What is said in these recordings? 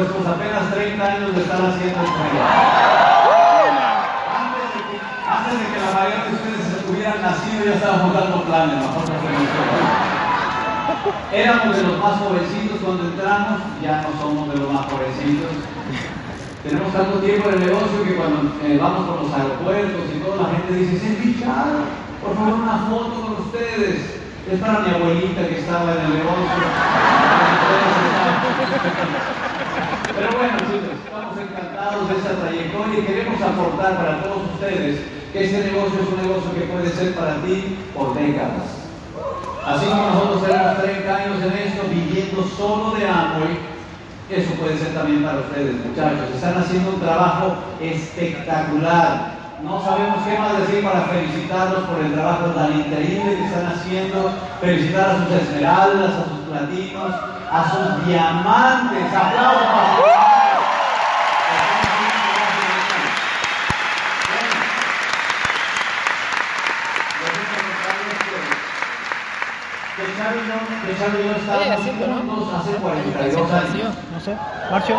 Comunicarles nuestros apenas 30 años de estar haciendo esto. Antes de que, antes de que la mayoría de ustedes hubieran nacido, ya estábamos dando planes, nosotros Éramos de los más jovencitos cuando entramos, ya no somos de los más jovencitos. Tenemos tanto tiempo en el negocio que cuando eh, vamos por los aeropuertos y toda la gente dice, ¡Sí, Richard, por favor una foto con ustedes. Es para mi abuelita que estaba en el negocio. Pero bueno, chicos, estamos encantados de esa trayectoria y queremos aportar para todos ustedes que este negocio es un negocio que puede ser para ti por décadas. Así como nosotros tenemos 30 años en esto, viviendo solo de Amway, eso puede ser también para ustedes, muchachos. Están haciendo un trabajo espectacular. No sabemos qué más decir para felicitarlos por el trabajo tan increíble que están haciendo. Felicitar a sus esmeraldas, a sus platinos, a sus diamantes. Aplausos Que Charo y yo, estábamos juntos hace 42 años. No sé. Marcio.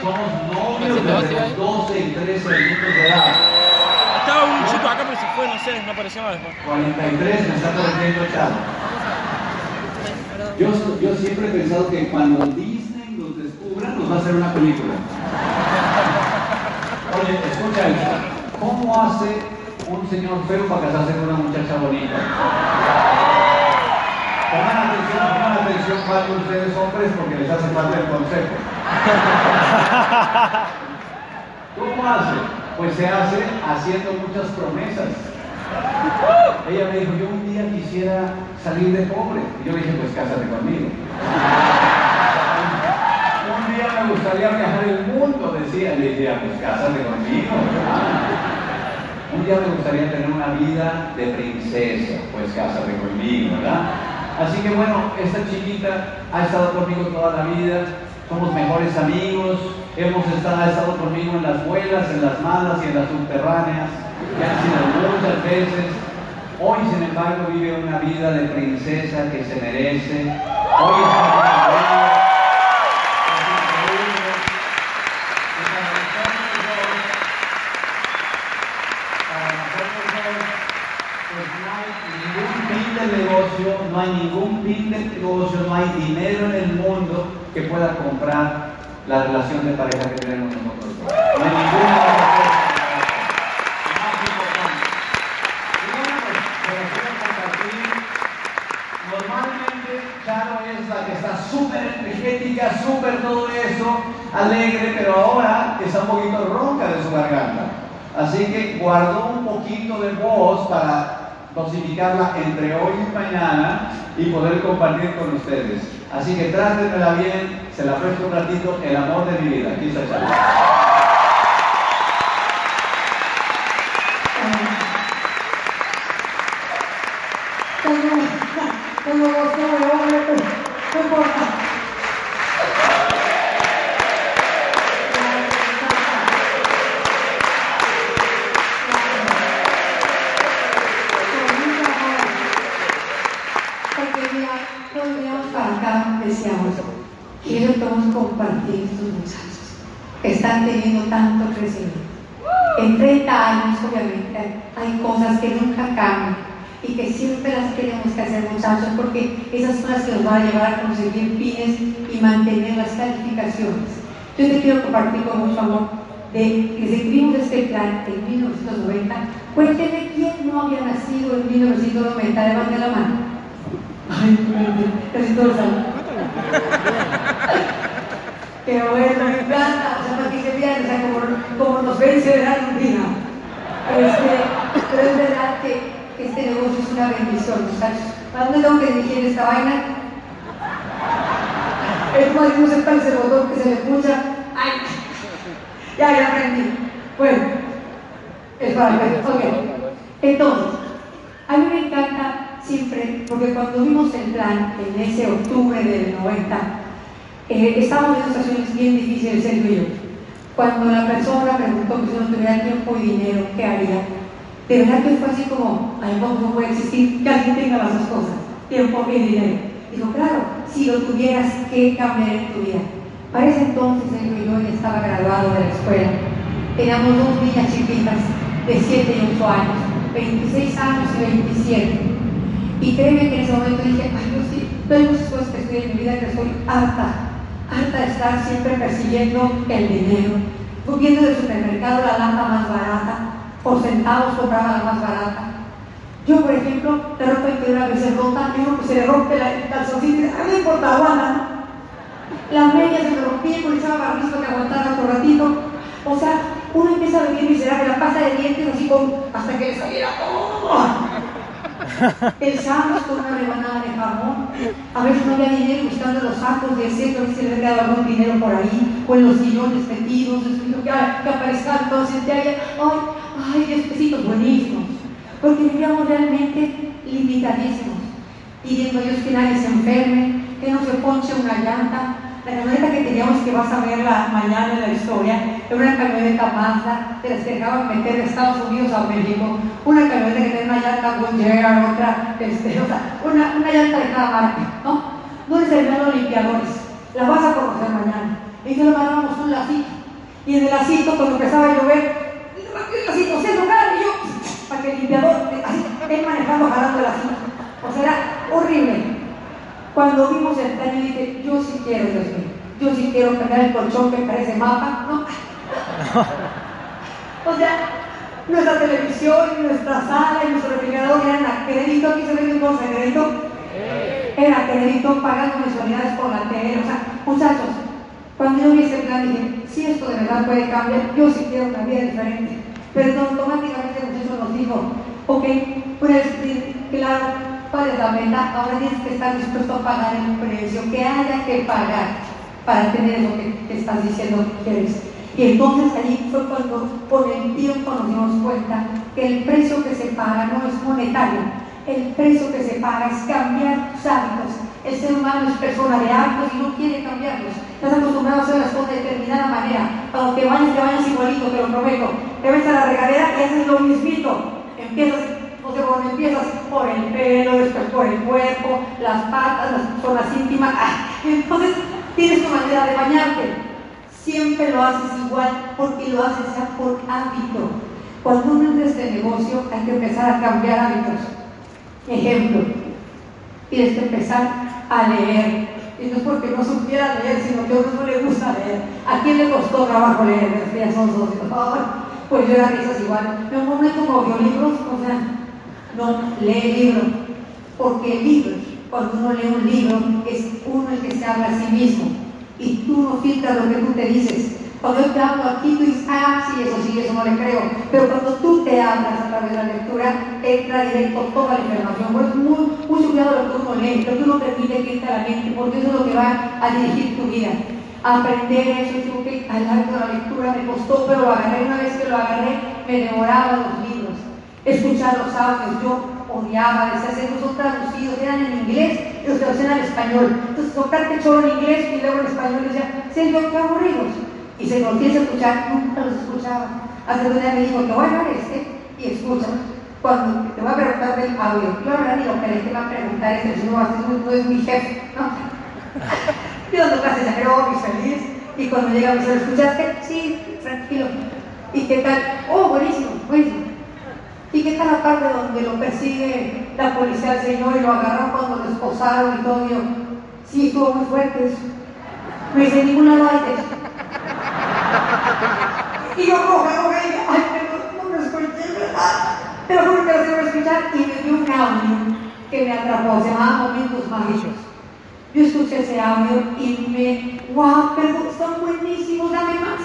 Somos novios desde los 12 y 13 añitos de edad. Estaba un chico acá, pero se fue, no sé, no apareció más después. 43 me está corrigiendo. Yo, siempre he pensado que cuando Disney nos descubra, nos va a hacer una película. Oye, escucha esto. ¿Cómo hace un señor feo para casarse con una muchacha bonita? Pongan atención, pongan atención cuando ustedes hombres porque les hace falta el consejo. ¿Cómo hace? Pues se hace haciendo muchas promesas. Ella me dijo, yo un día quisiera salir de pobre. Y yo le dije, pues cásate conmigo. un día me gustaría viajar el mundo, decía. Le dije, "Ah, pues cásate conmigo. Un día me gustaría tener una vida de princesa. Pues cásate conmigo, ¿verdad? Así que bueno, esta chiquita ha estado conmigo toda la vida. Somos mejores amigos. Hemos estado, estado conmigo en las buenas, en las malas y en las subterráneas. Me han sido muchas veces. Hoy, sin embargo, vive una vida de princesa que se merece. Hoy. Es nosotros dos, pues no hay ningún fin de negocio, no hay dinero en el mundo que pueda comprar la relación de pareja que tenemos nosotros otra cosa. Más importante. Y bueno, pues, se los quiero compartir. Normalmente Charo es la que está súper energética, súper todo eso. alegre, pero ahora está un poquito ronca de su garganta. Así que guardó un poquito de voz para dosificarla entre hoy y mañana y poder compartir con ustedes. Así que trátenmela bien, se la presto un ratito, el amor de mi vida. Aquí está decíamos, quiero todos compartir estos muchachos que están teniendo tanto crecimiento. En 30 años, obviamente, hay cosas que nunca cambian y que siempre las tenemos que hacer, muchachos, porque esas son las que nos van a llevar a conseguir fines y mantener las calificaciones. Yo te quiero compartir con mucho amor de que escribimos este plan en 1990. Cuénteme quién no había nacido en 1990, levante la mano. Ay, casi todos saben. Pero bueno, me encanta, o sea, para que se vean, o sea, como, como nos ven, se verán un día. Pero es verdad que este negocio es una bendición, muchachos. ¿A dónde tengo que dirigir esta vaina? Es más, no sepa ese botón que se le escucha. ¡Ay! Ya, ya aprendí. Bueno, es para. Ok. Entonces, a mí me encanta siempre, porque cuando vimos el plan en ese octubre del 90, eh, estábamos en situaciones bien difíciles, Sergio y yo. Cuando la persona preguntó que si no tuviera tiempo y dinero, ¿qué haría? De verdad que fue así como, ay, no, puede existir que alguien tenga las dos cosas, tiempo y dinero. Dijo, claro, si lo tuvieras, ¿qué cambiaría en tu vida? Para ese entonces, Sergio y yo ya estaba graduado de la escuela. Teníamos dos niñas chiquitas de 7 y 8 años, 26 años y 27. Y créeme que en ese momento dije, ay, yo sí, doy muchas cosas que estoy en mi vida que estoy harta, harta de estar siempre persiguiendo el dinero. Fui viendo del supermercado la lata más barata, por centavos compraba la más barata. Yo, por ejemplo, de repente una vez se rota, uno pues se le rompe la, el y dice, importa, aguanta, ¿no? Las medias se me rompían, porque echaba barbizo que aguantara otro ratito. O sea, uno empieza a vivir miserable, la pasta de dientes así con, hasta que le saliera todo. Sándwich con una rebanada de jamón. A veces no había dinero buscando los sacos de centro, a ver si le quedado algún dinero por ahí, o en los sillones metidos, que, que aparezcan todos y ay, ay, pesitos buenísimos. Porque vivíamos realmente limitadísimos, pidiendo a Dios que nadie se enferme, que no se ponche una llanta. La camioneta que teníamos que vas a ver la mañana en la historia era una camioneta Mazda de las que dejaban meter de Estados Unidos a México, una camioneta que tenía una llanta Goodyear, otra, este, o sea, una, una llanta de cada marca, ¿no? No les servían limpiadores, la vas a conocer mañana. Y entonces le mandábamos un lacito, y en el lacito, cuando empezaba a llover, el lacito se tocaba y yo, para que el limpiador, así, él manejando, jalando el lacito. O sea, era horrible. Cuando vimos el plan, yo dije, yo sí quiero, Dios mío. Yo sí quiero cambiar el colchón que parece mapa, ¿no? o sea, nuestra televisión, nuestra sala y nuestro refrigerador eran a crédito. Aquí se ve un de crédito. Era crédito, pagando mensualidades por la tele. O sea, muchachos, cuando yo vi ese plan, dije, si esto de verdad puede cambiar, yo sí quiero vida diferente. Pero automáticamente el muchacho nos dijo, ok, pues claro, ¿cuál la meta? Ahora tienes que estar dispuesto a pagar el precio que haya que pagar para tener lo que te estás diciendo que quieres. Y entonces allí fue cuando por el tiempo nos dimos cuenta que el precio que se paga no es monetario, el precio que se paga es cambiar tus hábitos. El ser humano es persona de hábitos y no quiere cambiarlos. Estás acostumbrado a hacer las cosas de determinada manera. Cuando te vayas, te vayas igualito, te lo prometo. Te ves a la regadera y haces lo mismito. Empiezas o sea, cuando empiezas por el pelo, después por el cuerpo, las patas, las zonas íntimas, ¡ah! entonces tienes tu manera de bañarte. Siempre lo haces igual porque lo haces ya por hábito. Cuando uno entra este negocio hay que empezar a cambiar hábitos. Ejemplo, tienes que empezar a leer. Y no es porque no supiera leer, sino que a uno no le gusta leer. ¿A quién le costó trabajo leer? Son dos. Pues yo era risas igual. Me pongo audiolibros, o sea, no lee libro, porque el libro, cuando uno lee un libro, es uno el que se habla a sí mismo. Y tú no filtras lo que tú te dices. Cuando yo te hablo aquí, tú dices, ah, sí, eso sí, eso no le creo. Pero cuando tú te hablas a través de la lectura, entra directo toda la información. Pues muy, mucho cuidado lo que uno lee, lo que uno permite que entre a la mente, porque eso es lo que va a dirigir tu vida. Aprender eso, digo que al acto de la lectura me costó, pero lo agarré. Una vez que lo agarré, me devoraba los libros. Escuchar los audios, yo odiaba, decía, esos son traducidos, eran en inglés y los traducían al español. Entonces, tocarte choro en inglés y luego en español, decía, Sergio, qué aburridos y se lo empieza a escuchar, nunca los escuchaba. Hasta que un día me dijo, te voy a dar este y escucha. Cuando te voy a preguntar del audio, yo ahora ni lo que le va a preguntar es el señor, no es mi jefe, ¿no? yo clases de pero y feliz. Y cuando llega me dice, ¿lo escuchaste? Sí, tranquilo. ¿Y qué tal? Oh, buenísimo, buenísimo. ¿Y qué tal la parte donde lo persigue la policía al señor y lo agarró cuando lo esposaron y todo? Y sí, estuvo muy fuerte eso. Me ningún lado hay de y yo roja, roja, y ay, pero no me escuché, ¿verdad? Pero juro que lo escuchar y me dio un audio que me atrapó, se llamaba Momentos Mágicos. Yo escuché ese audio y me, wow, pero están buenísimos, dame más.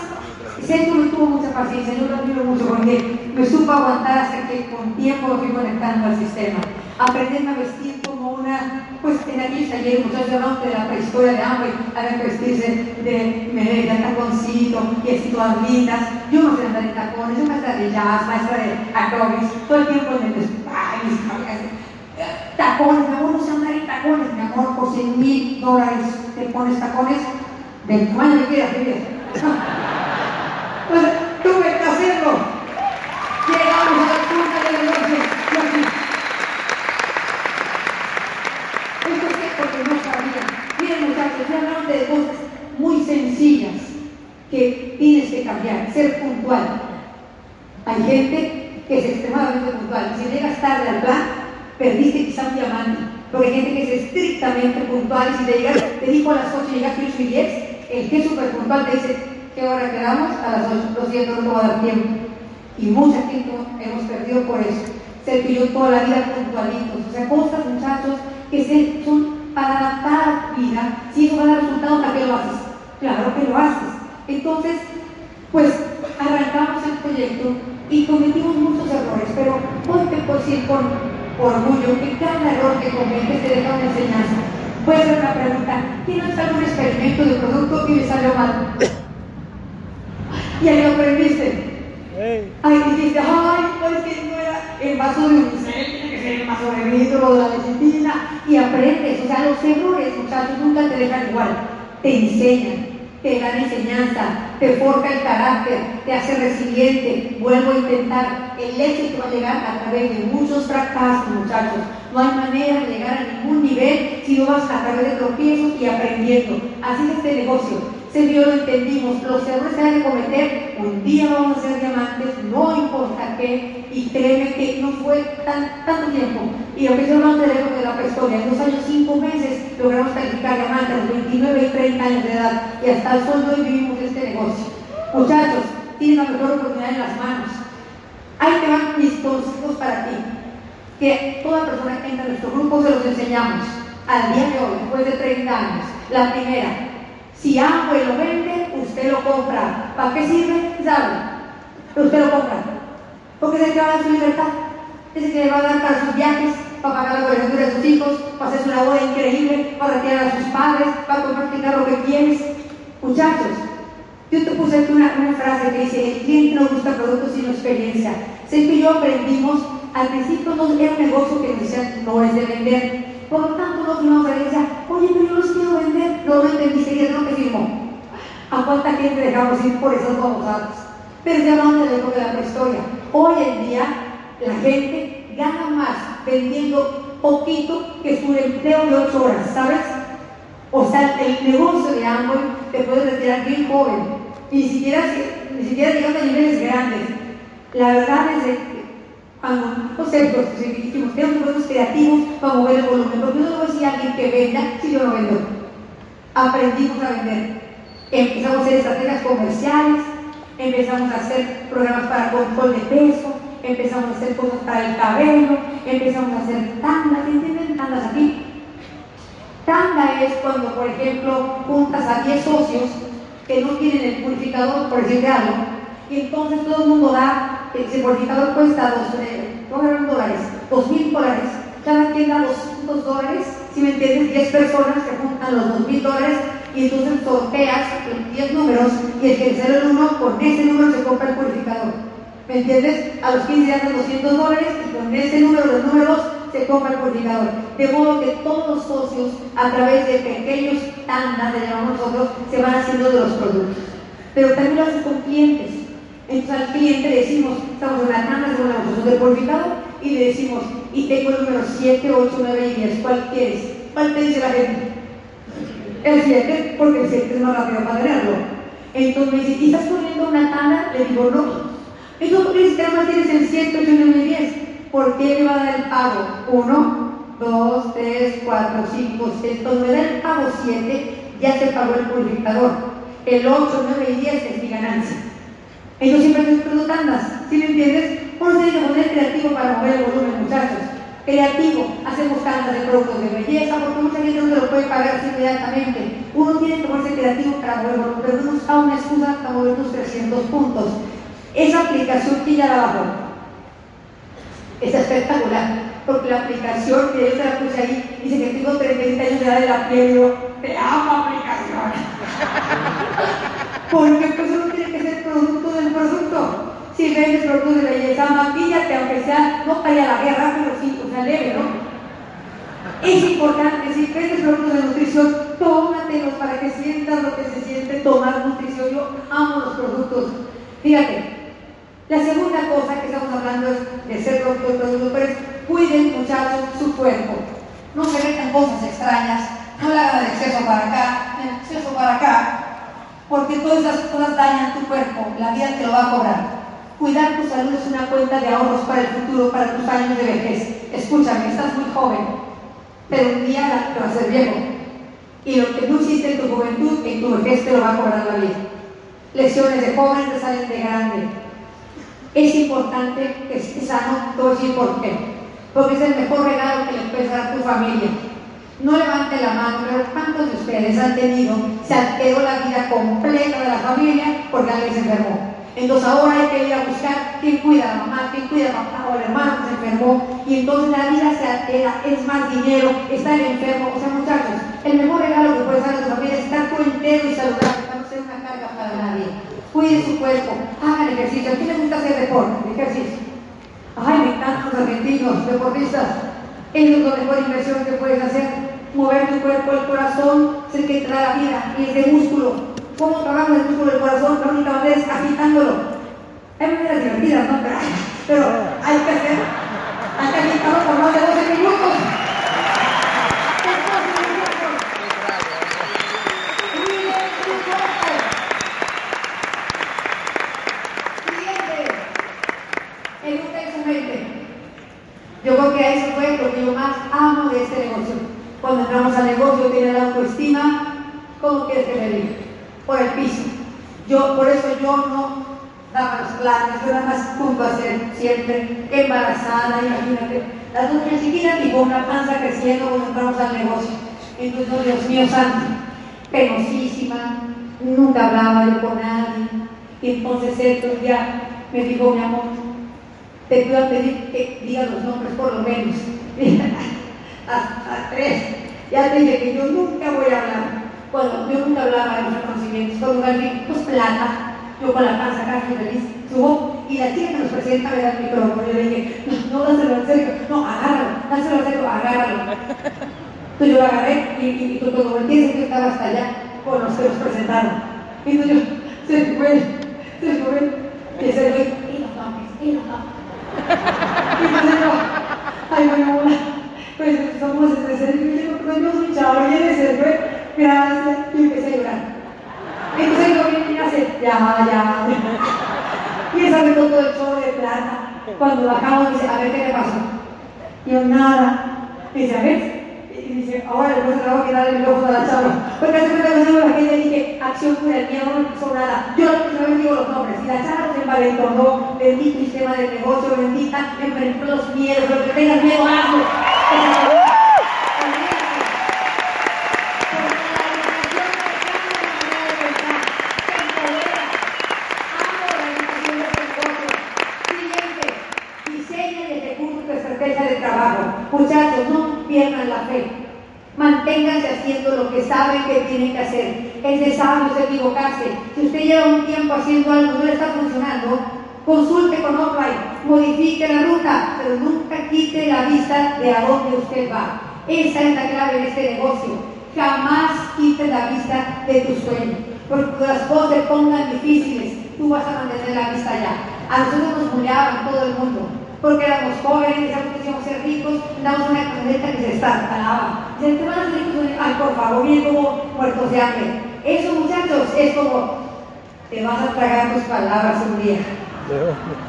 Y Sergio no tuvo mucha paciencia, yo lo admiro mucho porque me supo aguantar hasta que con tiempo lo fui conectando al sistema. Aprendiendo a vestir como una, pues en aquellos talleres, muchachos hablaban de la prehistoria de hambre, que vestirse de, de taconcito y así todas lindas. Yo no sé andar en tacones, yo maestra de jazz, maestra de acrobics, todo el tiempo en el ay, tacones, mi amor, no sé andar en tacones, mi amor, por 100 mil dólares te pones tacones del tamaño que quieras, pues tuve que hacerlo. Llegamos a la punta del negocio. Esto es porque no sabía. Miren muchachos, ya hablaron de cosas muy sencillas que tienes que cambiar. Ser puntual. Hay gente que es extremadamente puntual. Si llegas tarde al plan, perdiste quizá un diamante. Porque hay gente que es estrictamente puntual y si te, llegas, te dijo a las 8 y llegaste 8 y 10, el que es súper puntual te dice, ¿Qué hora quedamos? A las 8. Lo siento, no te va a dar tiempo. Y mucha gente hemos perdido por eso. Que yo toda la vida puntualitos. O sea, cosas, muchachos, que se, son para adaptar a vida. Si eso va a dar resultados, ¿para qué lo haces? Claro que lo haces. Entonces, pues arrancamos el proyecto y cometimos muchos errores, pero hoy te puedo decir con orgullo que cada error que cometes te deja una enseñanza. Puede ser una pregunta, ¿tienes algún experimento de producto que le salió mal? y ahí lo aprendiste. Ahí dijiste, ay, pues que no era el vaso de unicel, tiene que ser el vaso de vidrio de la lecitina, y aprendes. O sea, los errores, muchachos, nunca te dejan igual, te enseñan, te dan enseñanza, te forja el carácter, te hace resiliente, vuelvo a intentar. El éxito va a llegar a través de muchos fracasos, muchachos. No hay manera de llegar a ningún nivel si no vas a través de tropiezos y aprendiendo. Así es este negocio se vio, lo entendimos, los errores se van a cometer, un día vamos a ser diamantes, no importa qué, y créeme que no fue tan, tanto tiempo. Y lo que yo no te de la prehistoria, en dos años, cinco meses, logramos calificar diamantes a los 29 y 30 años de edad, y hasta el sol de hoy vivimos este negocio. Muchachos, tienen la mejor oportunidad en las manos. Ahí te van mis consejos para ti, que toda persona que entra en nuestro grupo se los enseñamos al día de hoy, después de 30 años. La primera, si Amway lo vende, usted lo compra. ¿Para qué sirve? ¿Sabe? Usted lo compra. Porque a dar su libertad. Es el que le va a dar para sus viajes, para pagar la colegiatura de sus hijos, para hacer una boda increíble, para retirar a sus padres, para comprar el carro que quieres. Muchachos, yo te puse aquí una, frase que dice, el cliente no busca productos sino experiencia. Sé que yo aprendimos, al principio no era un negocio que decía, no es de vender, por lo tanto, los firmamos a decía, oye, pero yo los quiero vender. No lo entendí, sería lo que firmó. ¿A cuánta gente dejamos ir por esas babosadas? Pero ya la época de la prehistoria. Hoy en día, la gente gana más vendiendo poquito que su empleo de ocho horas, ¿sabes? O sea, el negocio de Amway te puede retirar bien joven. Y ni siquiera, ni siquiera llegando a niveles grandes. La verdad es que cuando no sé, dijimos, tenemos productos creativos para mover el volumen, porque no voy a decir a alguien que venda si yo no vendo. Aprendimos a vender. Empezamos a hacer estrategias comerciales, empezamos a hacer programas para control de peso, empezamos a hacer cosas para el cabello, empezamos a hacer tandas, ¿entienden tandas aquí? Tanda es cuando, por ejemplo, juntas a 10 socios que no tienen el purificador, por decirte algo, y entonces todo el mundo da, ese purificador cuesta dos, eh, dólares, dos mil dólares, cada quien da 200 dólares, si me entiendes, 10 personas que juntan los dos mil dólares y entonces sorteas 10 números y el que sale el uno, con ese número se compra el purificador. ¿Me entiendes? A los 15 días dan 200 dólares y con ese número de números se compra el purificador. De modo que todos los socios, a través de pequeños tandas, le llamamos nosotros, se van haciendo de los productos. Pero también lo haces con clientes. Entonces al cliente le decimos, estamos en la tanda, hacemos la negociación del purificador y le decimos, y tengo el número 7, 8, 9 y 10, ¿cuál quieres? ¿Cuál te dice la gente? El 7, porque el 7 es más rápido para tenerlo. Entonces me dice, ¿y estás poniendo una tanda? Le digo, no. Entonces, ¿por qué más tienes el 7, 8, 9 y 10? ¿Por qué me va a dar el pago? 1, 2, 3, 4, 5, 6. Entonces me da el pago 7, ya se pagó el purificador. El 8, 9 y 10 es mi ganancia. Entonces siempre estoy haciendo tandas, ¿sí me entiendes? Uno tiene que creativo para mover el volumen, muchachos. Creativo, hacemos tandas de productos de belleza, porque mucha gente no se lo puede pagar así inmediatamente. Uno tiene que ponerse creativo para mover el volumen, pero no nos una excusa para mover unos 300 puntos. Esa aplicación que ya la bajó es espectacular, porque la aplicación que yo se la puse ahí, dice que tengo 30 años de edad de la piel, te amo aplicación. porque pues uno tiene que ser producto del producto. Si vendes productos de belleza, maquillate, aunque sea, no vaya a la guerra, pero sí, o sea, leve, ¿no? Es importante, si vendes productos de nutrición, tómatelos para que sientas lo que se siente tomar nutrición. Yo amo los productos. Fíjate, la segunda cosa que estamos hablando es de ser de productos, pero es cuiden muchachos su cuerpo. No se metan cosas extrañas, no le hagan el exceso para acá, el exceso para acá, porque todas esas cosas dañan tu cuerpo, la vida te lo va a cobrar. Cuidar tu salud es una cuenta de ahorros para el futuro, para tus años de vejez. Escúchame, estás muy joven, pero un día te vas a ser viejo. Y lo que no hiciste en tu juventud, en tu vejez te lo va a cobrar la vida. Lesiones de joven te salen de grande. Es importante que estés sano, decir por qué. Porque es el mejor regalo que le puedes dar a tu familia. No levante la mano, pero ¿cuántos de ustedes han tenido, se alteró la vida completa de la familia porque alguien se enfermó? Entonces ahora hay que ir a buscar quién cuida a la mamá, quién cuida a papá o al hermano que se enfermó. Y entonces la vida se altera, es más dinero, estar enfermo. O sea, muchachos, el mejor regalo que puedes dar a tu familia es estar tú y saludable, para no ser una carga para nadie. Cuide su cuerpo, hagan ejercicio. ¿A quién le gusta hacer deporte? Ejercicio. Ay, me encantan los argentinos, deportistas. Es la mejor inversión que puedes hacer. Mover tu cuerpo, el corazón, es el que trae la vida y es de músculo. ¿Cómo trabaja el músculo del corazón? La única es agitándolo. Hay maneras divertidas, ¿no? Pero, pero hay que hacer, hay que agitarlo por más de 12 minutos. Yo creo que eso fue lo que yo más amo de este negocio. Cuando entramos al negocio, tiene la autoestima, ¿cómo quieres que me diga? Por el piso. Yo, por eso yo no daba los planes, yo nada más punto a ser siempre embarazada, imagínate. Las dos chiquitas y con una panza creciendo cuando entramos al negocio. Entonces, Dios mío santo, penosísima, nunca hablaba yo con nadie. Y entonces esto ya me dijo, mi amor, te pido a pedir que diga los nombres por lo menos. Hasta tres. Ya te dije que yo nunca voy a hablar. Bueno, yo nunca hablaba de los reconocimientos. Cuando alguien, pues plata, yo con la panza acá, feliz, subo y la chica que nos presenta me da el micrófono. Yo le dije, no, no, dáselo en serio, no, agárralo, dáselo en serio, agárralo. Entonces yo lo agarré y, y, y cuando volteé que estaba hasta allá con los que nos presentaron. Y entonces yo, se fue, se fue, y se fue, y los nombres, y los nombres. Y entonces yo, ay, bueno, pues somos. Y yo digo, pero yo soy chavo, y se fue, gracias, y empecé a llorar. Entonces yo vine y hace, ya, ya. Y esa me todo el show de plata. Cuando bajamos, dice, a ver qué te pasó. Y yo, nada. Y dice, a ver. Y dice, ahora le va a quedar el micrófono a la chava. Porque hace cuenta que yo la gente dije, acción pura, el miedo no me pasó nada. Yo primera vez digo los nombres. Y la chava se envalentonó, bendito sistema del negocio, bendita, enfrentó los miedos, lo que tengas miedo, hazlo. ¡Por favor! ¡Por favor! ¡Por favor! ¡Por de estos esfuerzos! ¡Diseñen el recurso de estrategia de trabajo! Muchachos, no pierdan la fe. ¡Manténganse haciendo lo que saben que tienen que hacer! Es ¡El desagüe es equivocarse! Si usted lleva un tiempo haciendo algo, no le está funcionando consulte con offline, modifique la ruta, pero nunca quite la vista de a dónde usted va. Esa es la clave de este negocio. Jamás quite la vista de tu sueño. Porque las cosas se pongan difíciles, tú vas a mantener la vista allá. A nosotros nos muriaban todo el mundo porque éramos jóvenes, decíamos que ser ricos, damos una camioneta que se estartalaba. Dicen, te van a ser ricos, ay, por favor, bien como muertos de hambre. Eso, muchachos, es como, te vas a tragar tus palabras un día.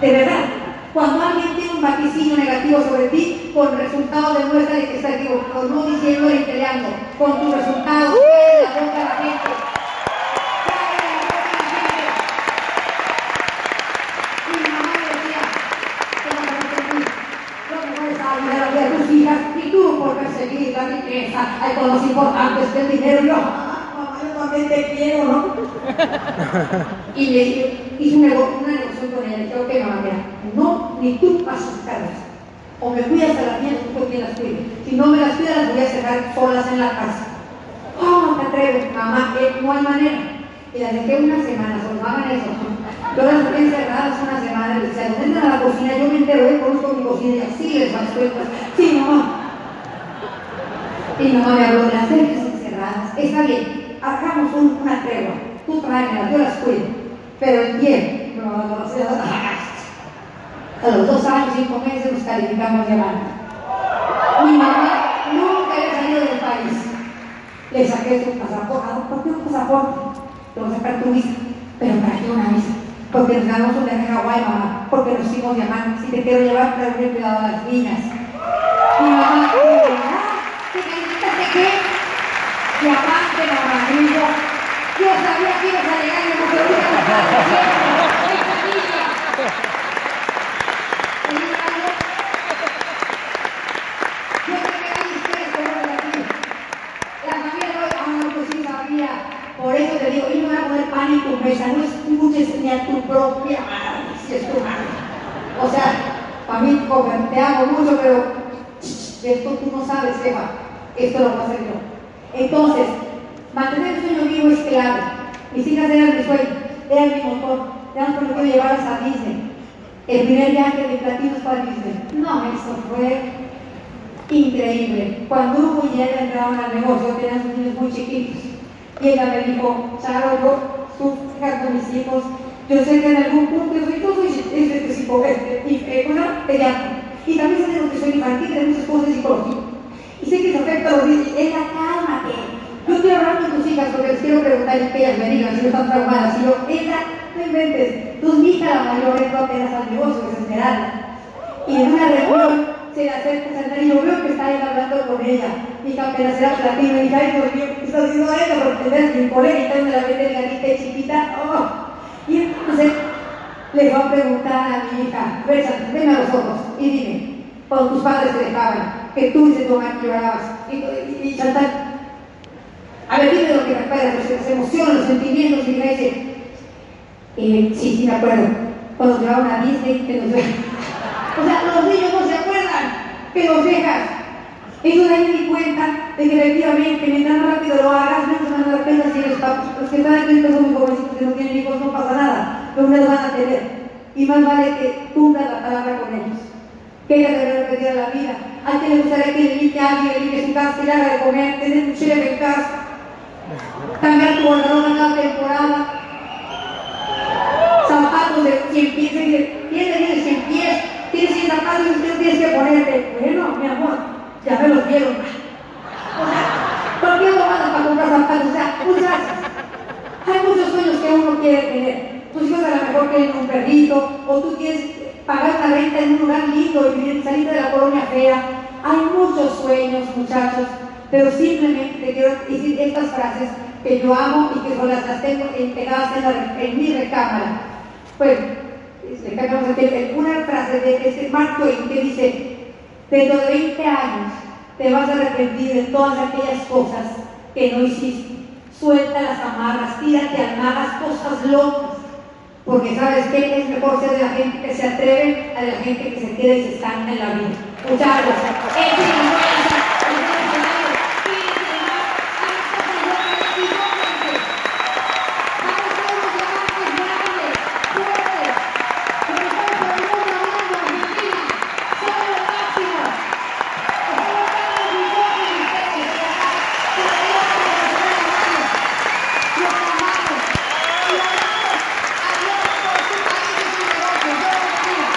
De verdad, cuando alguien tiene un vaticinio negativo sobre ti, con resultado demuestra que está equivocado, no diciendo y peleando, con tus resultados, en la boca de la gente. y tú por perseguir la riqueza, hay cosas importantes que el dinero. Yo, mamá, yo también te quiero, ¿no? y le hice una, una negociación con ella. Dije, ok, mamá, mira, no, ni tú vas a sacarlas. O me cuidas a las mías, tú quien las cuide. Si no me las cuidas, las voy a dejar solas en la casa. ¿Cómo te atreves, mamá? Eh, no hay manera. Y las dejé una semana, solo hagan eso. Yo las dejé encerradas una semana, les decía, ¿dónde entran a la cocina? Yo me entero, yo conozco mi cocina y así les las cuentas. Sí, mamá. Y mamá me habló, las dejes encerradas. Está bien, hagamos un, una tregua. Tú tráemelas, yo las cuido. Pero tiempo, a los dos años, cinco meses nos calificamos de banda. Mi mamá nunca había salido del país. Le saqué su pasaporte. ¿Por qué un pasaporte? A sacar tu visa. Pero para qué una visa porque nos ganamos un viaje a Hawái, mamá, porque nos hicimos diamantes. Si te quiero llevar, tener cuidado a las niñas. Mi mamá, ¿qué? ¿Te calificaste qué? Mamá, y yo, yo sabía que ibas a llegar y no te hubiera pasado siempre. ¡Esa niña! Yo sé que hay ustedes como de aquí. La familia no, ah, pues sí sabía. Por eso te digo, yo no voy a poner pan en tu mesa, no escuches ni a tu propia madre, si es tu madre. O sea, para mí, te amo mucho, pero esto tú no sabes, Eva, esto lo voy a hacer yo. Entonces, mantener el sueño vivo es clave. Mis hijas eran mi sueño, eran mi motor, eran por que llevarlas a Disney. El primer viaje de platinos para Disney. No, eso fue increíble. Cuando Hugo y ella entraron al negocio, tenían sus niños muy chiquitos. Y ella me dijo, Charo, yo, fijas con mis hijos, yo sé que en algún punto yo soy todo este, y, una pediatra. Y también sé de nutrición infantil, muchas cosas de psicología. Y sé que se afecta a los niños. Ella, cálmate. Yo estoy hablando con tus hijas porque les quiero preguntar y que ellas me digan si no están traumadas. Y yo, ella, no inventes. Tú, mi hija, la mayor, entró apenas al negocio, que es Esmeralda. Y en una reunión se acerca a y yo veo que está ahí hablando con ella. Hija apenas era platino y dije, ay, Dios mío, ¿qué está haciendo ella? Porque tener mi colega donde la vende delgadita y chiquita. Oh. Y entonces le voy a preguntar a mi hija, Bersa, ven a los ojos y dime, cuando tus padres te dejaban, que tú dices tu mamá llorabas, y, y, y a ver, dime lo que recuerdas, las emociones, los sentimientos, y me dice, eh, sí, sí me acuerdo, cuando llevaban a Disney, que nos O sea, los niños no se acuerdan, pero dejas. Ahí me di cuenta de que efectivamente, mientras más rápido lo hagas, menos van a dar pena si los, los que están aquí son muy jovencitos que no tienen hijos, no pasa nada, pero ustedes van a tener. Y más vale que cumplan la palabra con ellos. Que ella debe a la vida. ¿A quién le gustaría que le limpie a alguien, le limpie su casa, que le haga de comer, tener un chile en casa? Cambiar tu guardarropa cada temporada. Zapatos de 100 pies, tienes de 100 pies, tienes 100 zapatos y tú tienes que ponerte. Bueno, mi amor, ya me los dieron. O sea, ¿por qué vas para comprar zapatos? O sea, muchas, hay muchos sueños que uno quiere tener. Tus hijos a lo mejor quieren un perrito, o tú quieres pagar una renta en un lugar lindo y salir de la colonia fea. Hay muchos sueños, muchachos, pero simplemente te quiero decir estas frases que yo amo y que son las, las tengo pegadas en, la, mi recámara. Pues, una frase de este Mark Twain que dice, dentro de 20 años te vas a arrepentir de todas aquellas cosas que no hiciste. Suelta las amarras, tírate al mar, haz cosas locas. Porque sabes qué es mejor ser de la gente que se atreve a la gente que se queda y se estanca en la vida. Muchas gracias. Échenle una fuerza, échenle un escenario, pídense más, hagan cosas locas y equivóquense. Vamos todos diamantes grandes, fuertes, lo mejor por el mundo, hablando, Argentina, somos lo máximo. Estamos dando millones de ustedes de acá, que la vida para que se vean manos. Los amamos y oramos a Dios por su país y su negocio. Dios los bendiga.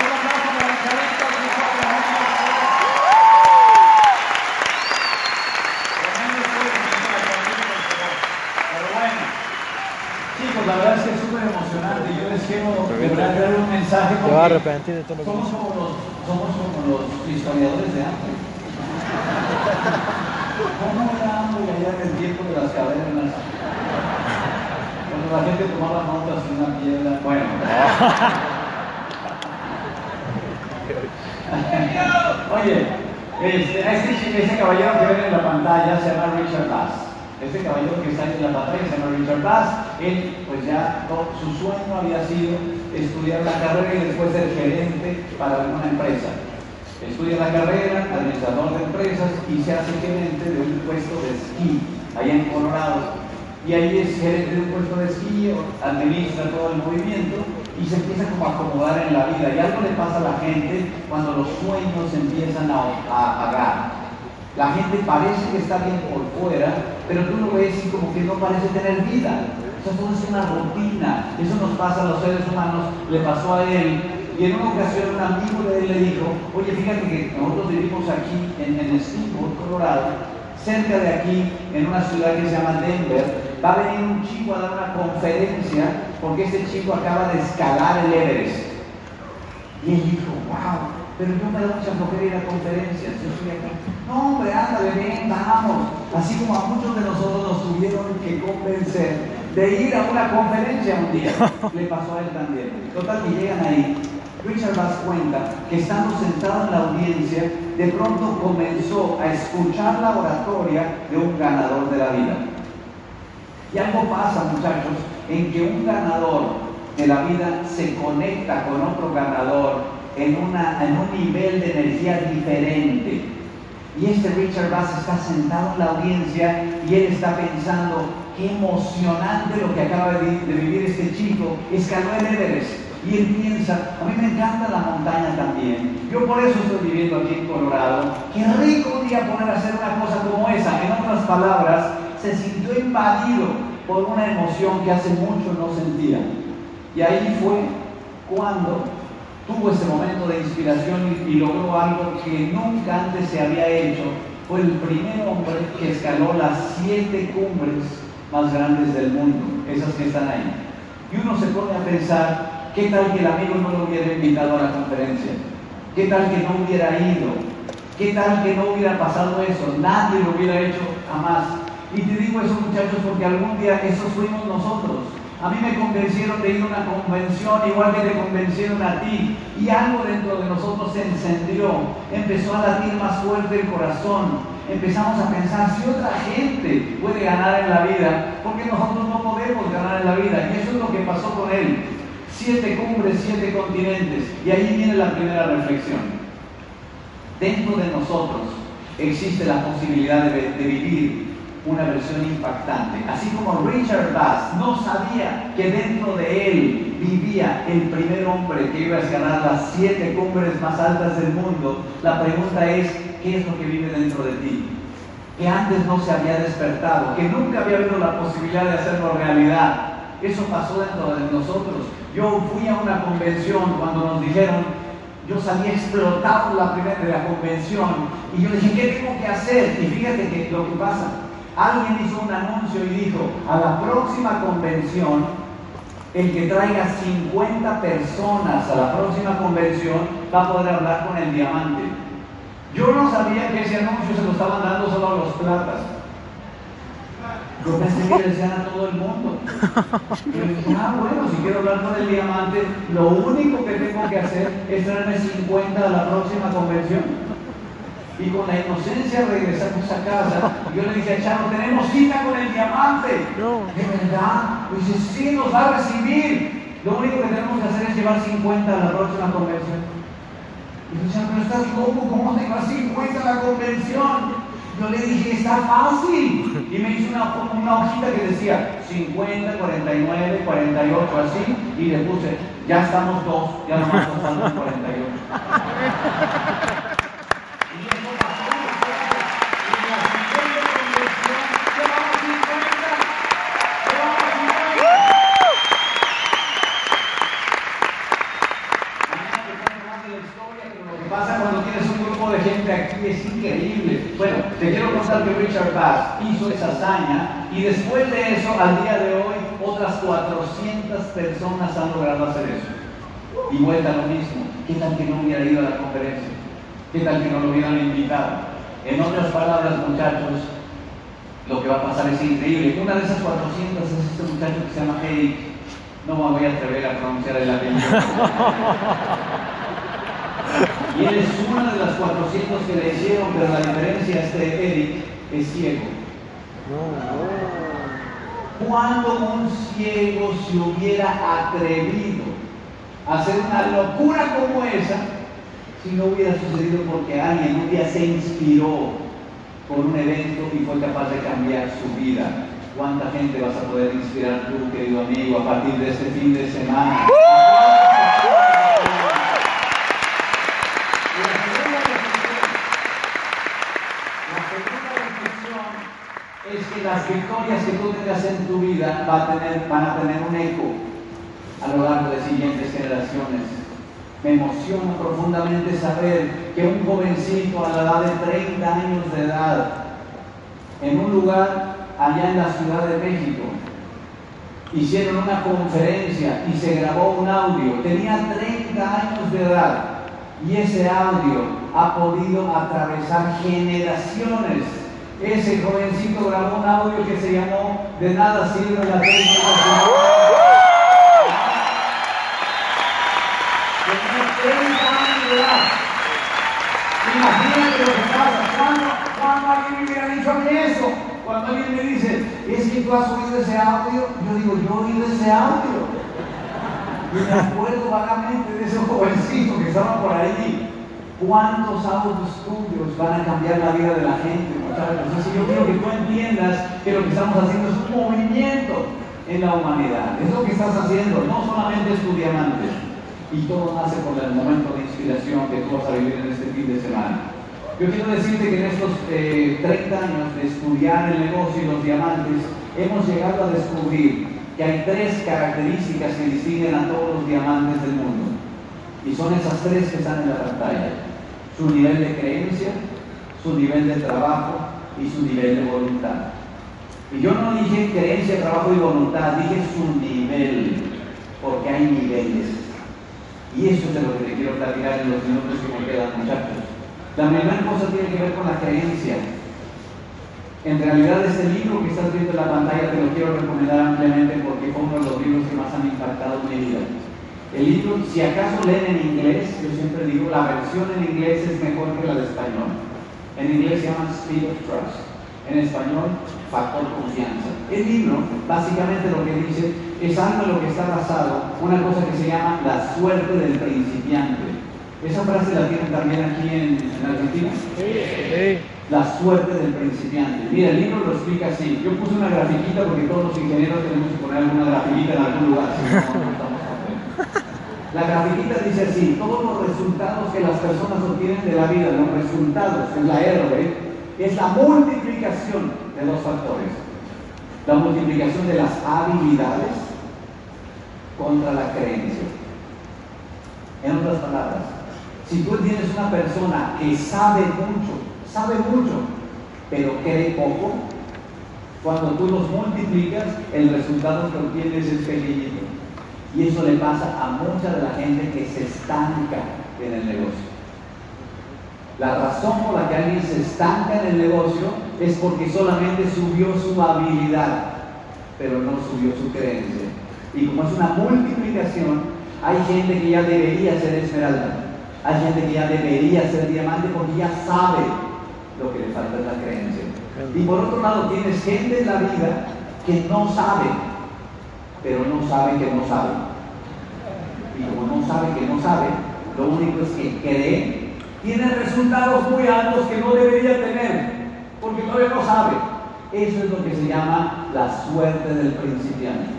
Un aplauso para Chavito, que fue la mejor. Tremendo esfuerzo que hizo la Chavito, Pero bueno, chicos, la verdad es que es súper emocionante. Yo les quiero de verdad dar un mensaje. Te vas a porque arrepentir de todo lo que Somos hizo. como los, somos como los historiadores de antes. ¿Cómo era hambre allá en el tiempo de las cavernas? Cuando la gente tomaba notas en una piedra. Bueno. Oye, este, a este, chi- ese caballero que ven en la pantalla se llama Richard Bass. Este caballero que está ahí en la pantalla se llama Richard Bass. Él, pues ya sueño había sido estudiar la carrera y después ser gerente para alguna empresa. Estudia la carrera, administrador de empresas y se hace gerente de un puesto de esquí allá en Colorado. Y ahí es gerente de un puesto de esquí, administra todo el movimiento y se empieza como a acomodar en la vida. Y algo le pasa a la gente cuando los sueños empiezan a, a apagar. La gente parece que está bien por fuera, pero tú lo ves y como que no parece tener vida. Eso todo es una rutina. Eso nos pasa a los seres humanos, le pasó a él. Y en una ocasión un amigo de él le dijo, oye, fíjate que nosotros vivimos aquí en, en Steamboat, Colorado, cerca de aquí, en una ciudad que se llama Denver, va a venir un chico a dar una conferencia porque este chico acaba de escalar el Everest. Y él dijo, wow, pero yo me da mucha flojera ir a conferencias, yo estoy acá. No, hombre, ándale, ven, vamos. Así como a muchos de nosotros nos tuvieron que convencer de ir a una conferencia un día. Le pasó a él también. Total, que llegan ahí. Richard Bass cuenta que estando sentado en la audiencia, de pronto comenzó a escuchar la oratoria de un ganador de la vida. Y algo pasa, muchachos, en que un ganador de la vida se conecta con otro ganador en, una, en un nivel de energía diferente. Y este Richard Bass está sentado en la audiencia y él está pensando, emocionante lo que acaba de, vivir este chico, escaló el Everest. Y él piensa, a mí me encanta la montaña también. Yo por eso estoy viviendo aquí en Colorado. Qué rico un día poder hacer una cosa como esa. En otras palabras, se sintió invadido por una emoción que hace mucho no sentía. Y ahí fue cuando tuvo ese momento de inspiración y logró algo que nunca antes se había hecho. Fue el primer hombre que escaló las siete cumbres más grandes del mundo, esas que están ahí. Y uno se pone a pensar, ¿qué tal que el amigo no lo hubiera invitado a la conferencia? ¿Qué tal que no hubiera ido? ¿Qué tal que no hubiera pasado eso? Nadie lo hubiera hecho jamás. Y te digo eso muchachos porque algún día esos fuimos nosotros. A mí me convencieron de ir a una convención, igual que te convencieron a ti. Y algo dentro de nosotros se encendió. Empezó a latir más fuerte el corazón. Empezamos a pensar si otra gente puede ganar en la vida, porque nosotros no podemos ganar en la vida. Y eso es lo que pasó con él. Siete cumbres, siete continentes. Y ahí viene la primera reflexión. Dentro de nosotros existe la posibilidad de, de vivir una versión impactante. Así como Richard Bass no sabía que dentro de él vivía el primer hombre que iba a escalar las siete cumbres más altas del mundo, la pregunta es, ¿qué es lo que vive dentro de ti? Que antes no se había despertado, que nunca había habido la posibilidad de hacerlo realidad. Eso pasó dentro de nosotros. Yo fui a una convención cuando nos dijeron, yo salí explotado la primera de la convención y yo dije, ¿qué tengo que hacer? Y fíjate que lo que pasa, alguien hizo un anuncio y dijo, a la próxima convención, el que traiga 50 personas a la próxima convención va a poder hablar con el diamante. Yo no sabía que ese anuncio se lo estaban dando solo a los platas. Yo pensé que le decían a todo el mundo. Yo dije, ah, bueno, si quiero hablar con el diamante, lo único que tengo que hacer es traerme 50 a la próxima convención. Y con la inocencia regresamos a casa. Y yo le dije a Chano, tenemos cita con el diamante. ¿De verdad? Y dice, sí, nos va a recibir. Lo único que tenemos que hacer es llevar 50 a la próxima convención. Y yo decía, pero estás loco, ¿cómo te vas 50 a la convención? Yo le dije, está fácil. Y me hizo una, hojita que decía 50, 49, 48, así. Y le puse, ya estamos dos, ya nomás faltan 48. Y eso pasó después. Y la siguiente convención, llevamos 50. Llevamos 50. Mañana te cuento más de la historia, pero lo que pasa cuando tienes un grupo de gente aquí es increíble. Bueno, te quiero contar que Richard Bass hizo esa hazaña y después de eso, al día de hoy, otras 400 personas han logrado hacer eso. Y vuelta a lo mismo. ¿Qué tal que no hubiera ido a la conferencia? ¿Qué tal que no lo hubieran invitado? En otras palabras, muchachos, lo que va a pasar es increíble. Una de esas 400 es este muchacho que se llama Eric. No me voy a atrever a pronunciar el apellido. Y él es una de las 400 que le hicieron, pero la diferencia es que Eric es ciego. ¿Cuándo un ciego se hubiera atrevido a hacer una locura como esa si no hubiera sucedido porque alguien un día se inspiró por un evento y fue capaz de cambiar su vida? ¿Cuánta gente vas a poder inspirar tú, querido amigo, a partir de este fin de semana? La segunda reflexión, la segunda reflexión es que las victorias que tú tengas en tu vida va a tener- van a tener un eco a lo largo de siguientes generaciones. Me emociona profundamente saber que un jovencito a la edad de 30 años de edad, en un lugar allá en la Ciudad de México, hicieron una conferencia y se grabó un audio. Tenía 30 años de edad y ese audio ha podido atravesar generaciones. Ese jovencito grabó un audio que se llamó De nada sirve la técnica. Tenía 30 años de edad. Imagínate lo que pasa. ¿Cuándo, cuando alguien me hubiera dicho a mí eso? Cuando alguien me dice, es que tú has oído ese audio, yo digo, yo he oído ese audio. Y me acuerdo vagamente de ese jovencito que estaba por ahí. ¿Cuántos audios tuyos van a cambiar la vida de la gente, muchachos? Así yo quiero que tú entiendas que lo que estamos haciendo es un movimiento en la humanidad. Es lo que estás haciendo, no solamente es tu diamante. Y todo nace por el momento de inspiración que tú vas a vivir en este fin de semana. Yo quiero decirte que en estos eh, 30 años de estudiar el negocio y los diamantes, hemos llegado a descubrir que hay tres características que distinguen a todos los diamantes del mundo. Y son esas tres que están en la pantalla. Su nivel de creencia, su nivel de trabajo y su nivel de voluntad. Y yo no dije creencia, trabajo y voluntad, dije su nivel, porque hay niveles. Y eso es de lo que te quiero platicar en los minutos que me quedan, muchachos. La primera cosa tiene que ver con la creencia. En realidad este libro que estás viendo en la pantalla te lo quiero recomendar ampliamente porque fue uno de los libros que más han impactado mi vida. El libro, si acaso leen en inglés, yo siempre digo, la versión en inglés es mejor que la de español. En inglés se llama Speed of Trust. En español, Factor Confianza. El libro, básicamente lo que dice, es algo en lo que está basado, una cosa que se llama la suerte del principiante. ¿Esa frase la tienen también aquí en, en Argentina? La suerte del principiante. Mira, el libro lo explica así. Yo puse una grafiquita porque todos los ingenieros tenemos que poner alguna grafiquita en algún lugar. si no, no estamos contentos. La grafiquita dice así, todos los resultados que las personas obtienen de la vida, los resultados, es la R, es la multiplicación de dos factores. La multiplicación de las habilidades contra la creencia. En otras palabras, si tú tienes una persona que sabe mucho, sabe mucho, pero cree poco, cuando tú los multiplicas, el resultado que obtienes es pequeñito. Y eso le pasa a mucha de la gente que se estanca en el negocio. La razón por la que alguien se estanca en el negocio es porque solamente subió su habilidad, pero no subió su creencia. Y como es una multiplicación, hay gente que ya debería ser esmeralda, hay gente que ya debería ser diamante porque ya sabe lo que le falta es la creencia. Y por otro lado, tienes gente en la vida que no sabe, pero no sabe que no sabe. Y como no sabe que no sabe, lo único es que cree, tiene resultados muy altos que no debería tener, porque todavía no sabe. Eso es lo que se llama la suerte del principiante.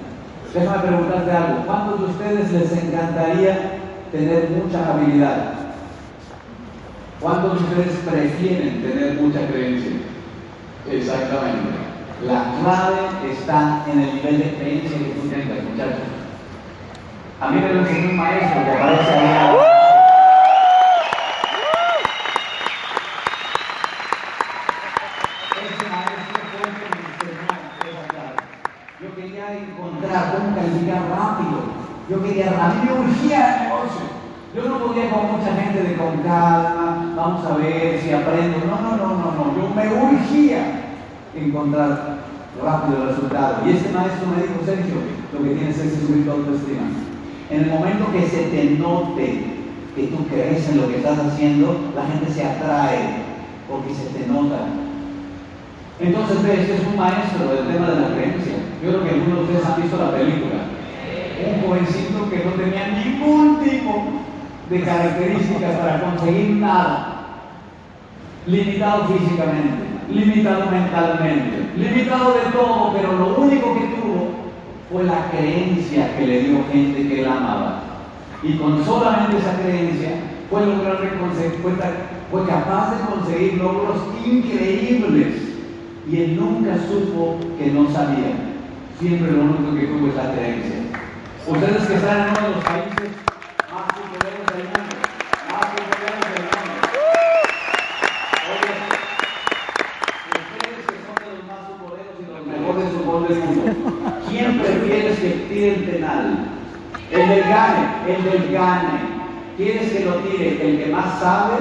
Déjame preguntarte algo. ¿Cuántos de ustedes les encantaría tener mucha habilidad? ¿Cuántos de ustedes prefieren tener mucha creencia? Exactamente. La clave está en el nivel de creencia que tú tengas, muchachos. A mí me lo enseñó un maestro que aparece ahí. Ese maestro fue el que me enseñó esa. Yo quería encontrar cómo calificar rápido. Yo quería, mí me urgía el negocio. Yo no podía con mucha gente de con calma, vamos a ver si aprendo. No, no, no, no, no. Yo me urgía encontrar rápido el resultado. Y este maestro me dijo, Sergio, lo que tienes es subir tu autoestima. En el momento que se te note que tú crees en lo que estás haciendo, la gente se atrae porque se te nota. Entonces, ve, este es un maestro del tema de la creencia. Yo creo que algunos de ustedes han visto la película. Un jovencito que no tenía ningún tipo de características para conseguir nada. Limitado físicamente, limitado mentalmente, limitado de todo, pero lo único que tuvo fue la creencia que le dio gente que él amaba. Y con solamente esa creencia fue, lograr fue, capaz de conseguir logros increíbles. Y él nunca supo que no sabía. Siempre lo único que tuvo es la creencia. Ustedes que están en uno de los países más superiores del mundo, más superiores del mundo. Oye, ustedes que son de los más superiores y los mejores fútbol del mundo, ¿quién prefieres que tire el penal? El del gane, el del gane. ¿Quieres que lo tire el que más sabe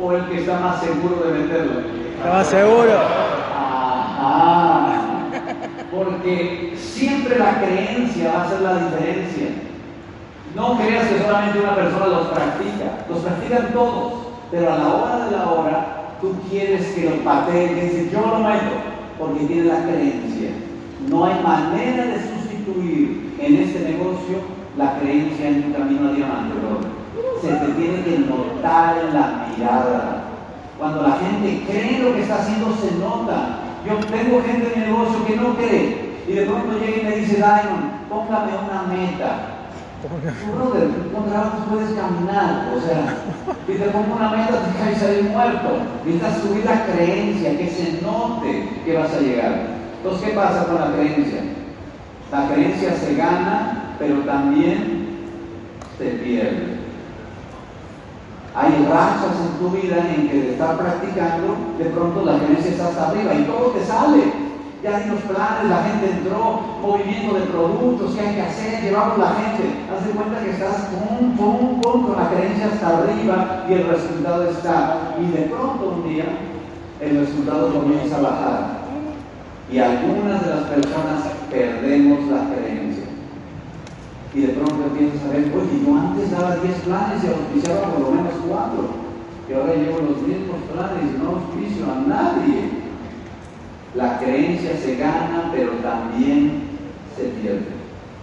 o el que está más seguro de meterlo? Estaba seguro. Ajá. Porque siempre la creencia va a ser la diferencia. No creas que solamente una persona los practica, los practican todos, pero a la hora de la hora tú quieres que lo patee, que dice yo lo meto, porque tiene la creencia. No hay manera de sustituir en este negocio la creencia en tu camino a diamante. Se te tiene que notar en la mirada. Cuando la gente cree lo que está haciendo, se nota. Yo tengo gente en mi negocio que no cree y de pronto llega y me dice, Diamond, póngame una meta. Brother, con trabajo puedes caminar, o sea, y te pongo una meta, te caes salir muerto. Necesitas subir la creencia, que se note que vas a llegar. Entonces, ¿qué pasa con la creencia? La creencia se gana, pero también se pierde. Hay rachas en tu vida en que de estar practicando, de pronto la creencia está hasta arriba y todo te sale. Ya hay los planes, la gente entró, movimiento de productos, ¿qué hay que hacer? Llevamos la gente. Haz de cuenta que estás pum, pum, pum, con la creencia hasta arriba y el resultado está. Y de pronto un día el resultado comienza a bajar. Y algunas de las personas perdemos la creencia. Y de pronto empiezas a ver, oye, yo antes daba 10 planes y auspiciaba por lo menos 4. Y ahora llevo los mismos planes y no auspicio a nadie. La creencia se gana, pero también se pierde.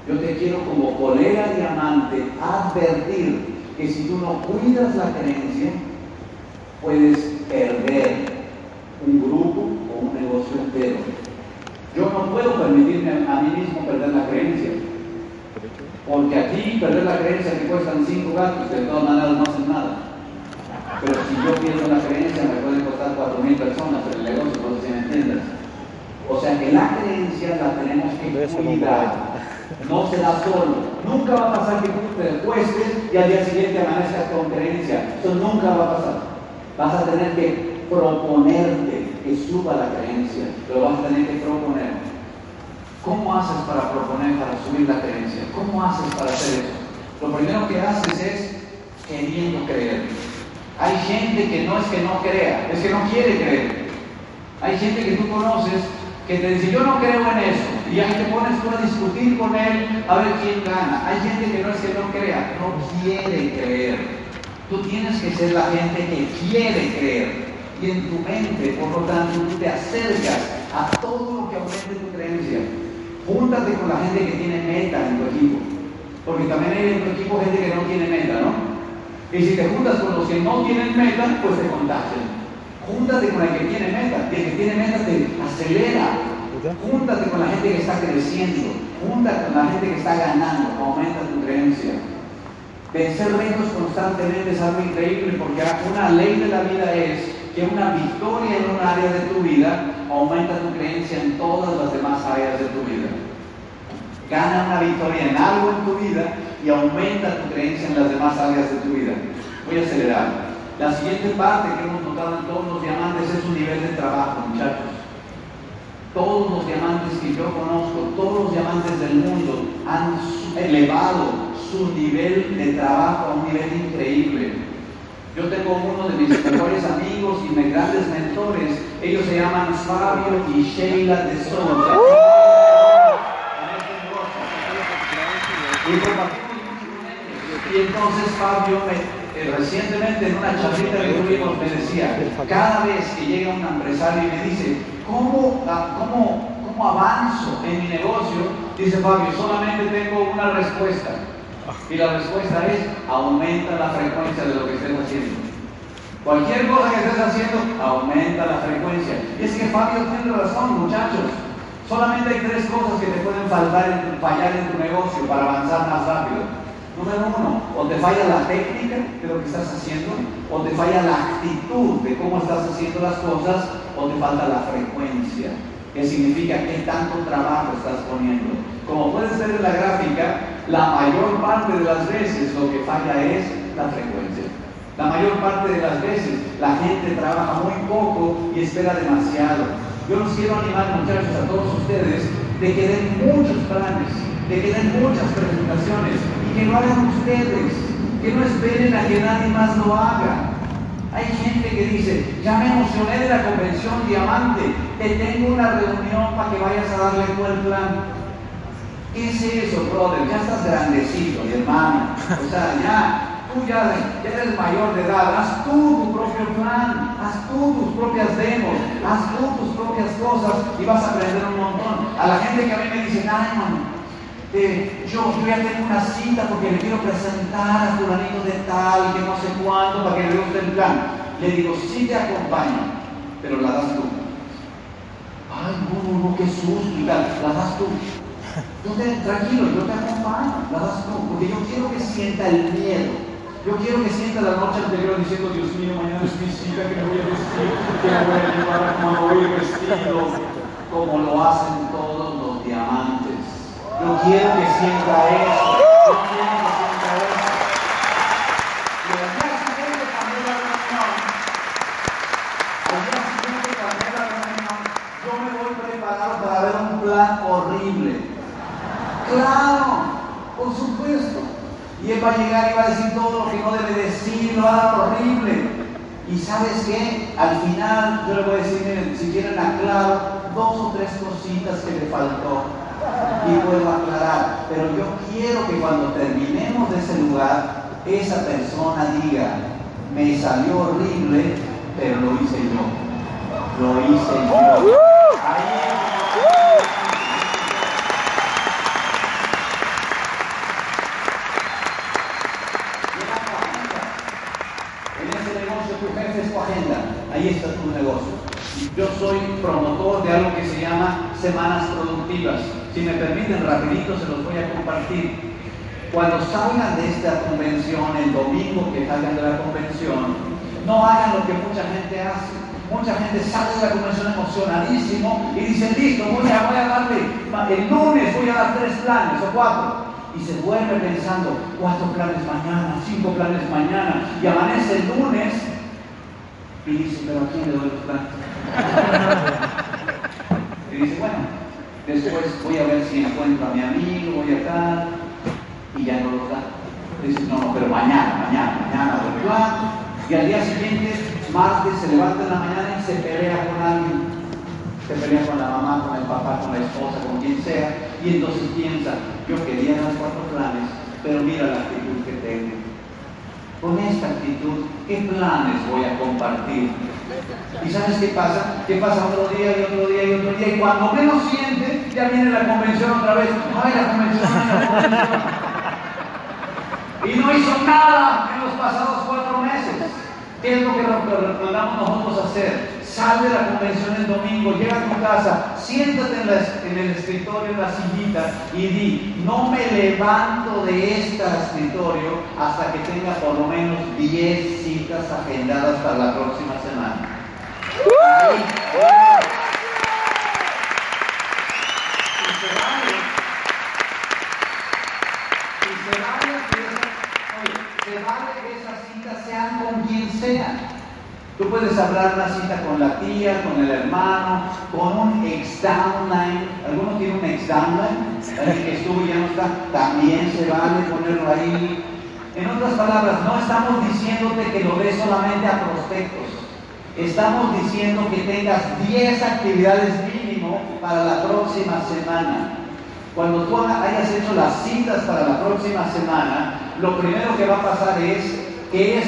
Yo te quiero como colega diamante advertir que si tú no cuidas la creencia, puedes perder un grupo o un negocio entero. Yo no puedo permitirme a mí mismo perder la creencia. Porque aquí perder la creencia que cuestan 5 gatos, de todas maneras no hacen nada. Pero si yo pierdo la creencia, me puede costar 4.000 personas en el negocio, no sé si me entiendes. O sea que la creencia la tenemos que cuidar. No se da solo. Nunca va a pasar que tú te acuestes y al día siguiente amanezcas con creencia. Eso nunca va a pasar. Vas a tener que proponerte que suba la creencia. Lo vas a tener que proponer. ¿Cómo haces para proponer, para subir la creencia? ¿Cómo haces para hacer eso? Lo primero que haces es queriendo creer. Hay gente que no es que no crea, es que no quiere creer. Hay gente que tú conoces que te dice, yo no creo en eso, y ahí te pones tú a discutir con él a ver quién gana. Hay gente que no es que no crea, no quiere creer. Tú tienes que ser la gente que quiere creer. y en tu mente, por lo tanto, tú te acercas a todo lo que aumente tu creencia. Júntate con la gente que tiene meta en tu equipo, porque también hay en tu equipo gente que no tiene meta, ¿no? Y si te juntas con los que no tienen meta, pues te contagian. Júntate con el que tiene meta, el que tiene meta te acelera. Júntate con la gente que está creciendo, júntate con la gente que está ganando, aumenta tu creencia. Vencer retos constantemente es algo increíble porque una ley de la vida es que una victoria en un área de tu vida aumenta tu creencia en todas las demás áreas de tu vida. Gana una victoria en algo en tu vida y aumenta tu creencia en las demás áreas de tu vida. Voy a acelerar. La siguiente parte que hemos notado en todos los diamantes es su nivel de trabajo, muchachos. Todos los diamantes que yo conozco, todos los diamantes del mundo han elevado su nivel de trabajo a un nivel increíble. Yo tengo uno de mis mejores amigos y mis grandes mentores, ellos se llaman Fabio y Sheila de Souza. Y entonces Fabio eh, recientemente en una charlita que tuvimos me decía, cada vez que llega un empresario y me dice, ¿cómo, cómo, cómo avanzo en mi negocio? Dice Fabio, solamente tengo una respuesta. Y la respuesta es, aumenta la frecuencia de lo que estés haciendo. Cualquier cosa que estés haciendo, aumenta la frecuencia. Y es que Fabio tiene razón, muchachos. Solamente hay tres cosas que te pueden faltar fallar en tu negocio para avanzar más rápido. Número uno, o te falla la técnica de lo que estás haciendo, o te falla la actitud de cómo estás haciendo las cosas, o te falta la frecuencia, que significa qué tanto trabajo estás poniendo. Como puedes ver en la gráfica, la mayor parte de las veces lo que falla es la frecuencia. La mayor parte de las veces la gente trabaja muy poco y espera demasiado. Yo los quiero animar muchachos a todos ustedes de que den muchos planes, de que den muchas presentaciones y que lo hagan ustedes, que no esperen a que nadie más lo haga. Hay gente que dice, ya me emocioné de la convención diamante, te tengo una reunión para que vayas a darle todo el plan. ¿Qué es eso, brother? Ya estás grandecito, mi hermano. O sea, ya, tú ya, eres mayor de edad. Haz tú tu propio plan, haz tú tus propias demos, haz tú tus propias cosas y vas a aprender un montón. A la gente que a mí me dice, ay, mano, eh, yo, yo, ya tengo una cita porque le quiero presentar a fulanito de tal, que no sé cuándo, para que le guste el plan. Le digo, sí te acompaño, pero la das tú. Ay, no, no, no, qué susto y tal, la das tú. Tranquilo, yo te acompaño, la das tú, porque yo quiero que sienta el miedo. Yo quiero que sienta la noche anterior diciendo, Dios mío, mañana es mi cita, que me voy a vestir, que me voy a llevar a cómo voy vestido, como lo hacen todos los diamantes. Yo quiero que sienta eso. Yo quiero que sienta eso. Y al día siguiente cambié la reunión. Al día siguiente cambié la reunión. Yo me voy preparado para ver un plan horrible. Claro, por supuesto. Y él va a llegar y va a decir todo lo que no debe decir, lo va horrible. Y sabes qué? Al final yo le voy a decir, miren, si quieren aclaro dos o tres cositas que le faltó y puedo aclarar. Pero yo quiero que cuando terminemos de ese lugar, esa persona diga, me salió horrible, pero lo hice yo. Lo hice yo. Ahí ahí está tu negocio. Yo soy promotor de algo que se llama semanas productivas. Si me permiten, rapidito se los voy a compartir. Cuando salgan de esta convención, el domingo que salgan de la convención, no hagan lo que mucha gente hace. Mucha gente sale de la convención emocionadísimo y dice, listo, voy a, voy a darle, el lunes voy a dar tres planes o cuatro. Y se vuelve pensando, cuatro planes mañana, cinco planes mañana, y amanece el lunes y dice, pero ¿a quién le doy los planes? y dice, bueno, después voy a ver si encuentro a mi amigo, voy a tal, y ya no los da. Dice, no, no, pero mañana, mañana, mañana plan. Y al día siguiente, martes, se levanta en la mañana y se pelea con alguien. Se pelea con la mamá, con el papá, con la esposa, con quien sea. Y entonces piensa, yo quería dar cuatro planes, pero mira la actitud que tengo con esta actitud, ¿qué planes voy a compartir? ¿Y sabes qué pasa? ¿Qué pasa otro día y otro día y otro día? Y cuando menos siente, ya viene la convención otra vez. ¡Ay, la convención! la convención! Y no hizo nada en los pasados cuatro meses. ¿Qué es lo que recomendamos nosotros hacer? Sal de la convención el domingo, llega a tu casa, siéntate en el escritorio, en la sillita y di, no me levanto de este escritorio hasta que tenga por lo menos 10 citas agendadas para la próxima Tú puedes hablar una cita con la tía, con el hermano, con un ex-downline. ¿Alguno tiene un ex-downline? Alguien que estuvo ya no está. También se vale ponerlo ahí. En otras palabras, no estamos diciéndote que lo des solamente a prospectos. Estamos diciendo que tengas 10 actividades mínimo para la próxima semana. Cuando tú hayas hecho las citas para la próxima semana, lo primero que va a pasar es que es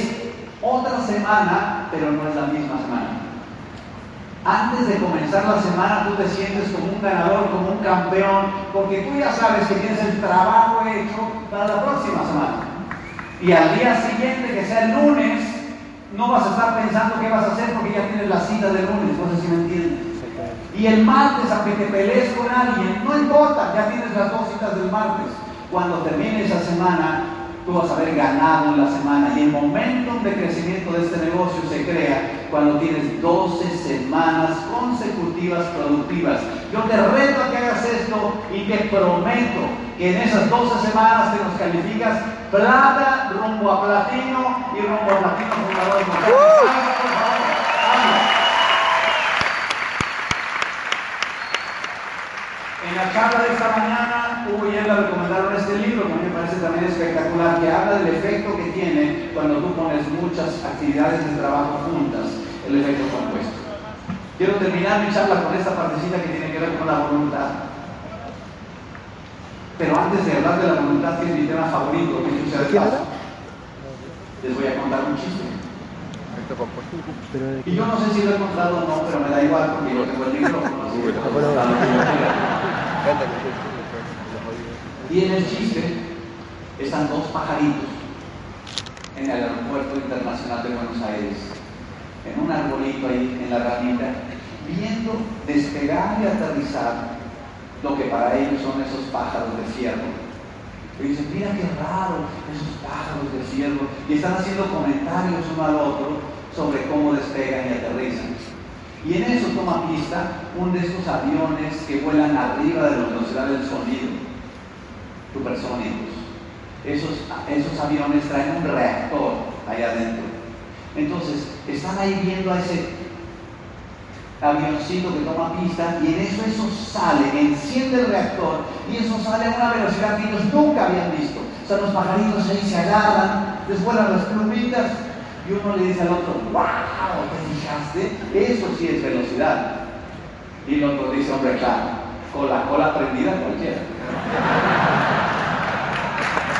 otra semana, pero no es la misma semana. Antes de comenzar la semana, tú te sientes como un ganador, como un campeón, porque tú ya sabes que tienes el trabajo hecho para la próxima semana. Y al día siguiente, que sea el lunes, no vas a estar pensando qué vas a hacer porque ya tienes la cita del lunes, no sé si me entiendes. Y el martes, aunque te pelees con alguien, no importa, ya tienes las dos citas del martes. Cuando termine esa semana, tú vas a haber ganado en la semana. Y el momento de crecimiento de este negocio se crea cuando tienes 12 semanas consecutivas productivas. Yo te reto a que hagas esto y te prometo que en esas 12 semanas te nos calificas plata rumbo a platino y rumbo a platino fundador de Montaña. Hazlo, por favor, hazlo. En la charla de esta mañana, Hugo y le recomendaron este libro, que a mí me parece también espectacular, que habla del efecto que tiene cuando tú pones muchas actividades de trabajo juntas, el efecto compuesto. Quiero terminar mi charla con esta partecita que tiene que ver con la voluntad. Pero antes de hablar de la voluntad, que es mi tema favorito, que es el les voy a contar un chiste. Y yo no sé si lo he contado o no, pero me da igual porque yo tengo el micrófono. Y en el chiste están dos pajaritos en el aeropuerto internacional de Buenos Aires, en un arbolito ahí en la ramita, viendo despegar y aterrizar lo que para ellos son esos pájaros de fierro. Y dicen, mira qué raro, esos pájaros de fierro. Y están haciendo comentarios uno al otro sobre cómo despegan y aterrizan. Y en eso toma pista uno de estos aviones que vuelan arriba de la velocidad del sonido, supersónicos. Esos, esos aviones traen un reactor ahí adentro. Entonces, están ahí viendo a ese avioncito que toma pista y en eso eso sale, enciende el reactor y eso sale a una velocidad que ellos nunca habían visto. O sea, los pajaritos ahí se agarran, les vuelan las plumitas y uno le dice al otro, wow, Eso sí es velocidad. Y el otro dice, hombre, claro, con la cola prendida cualquiera.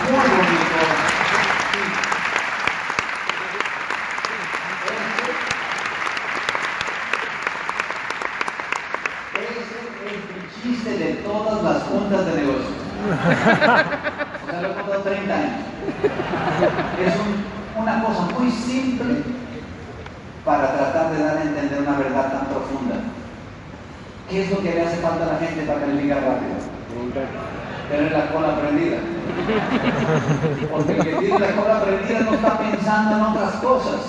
Muy bonito. Ese es el chiste de todas las juntas de negocio. O sea, lo he contado 30 años. Es un- una cosa muy simple para tratar de dar a entender una verdad tan profunda. ¿Qué es lo que le hace falta a la gente para calificar rápido? Tener la cola prendida. Porque el que tiene la cola prendida no está pensando en otras cosas.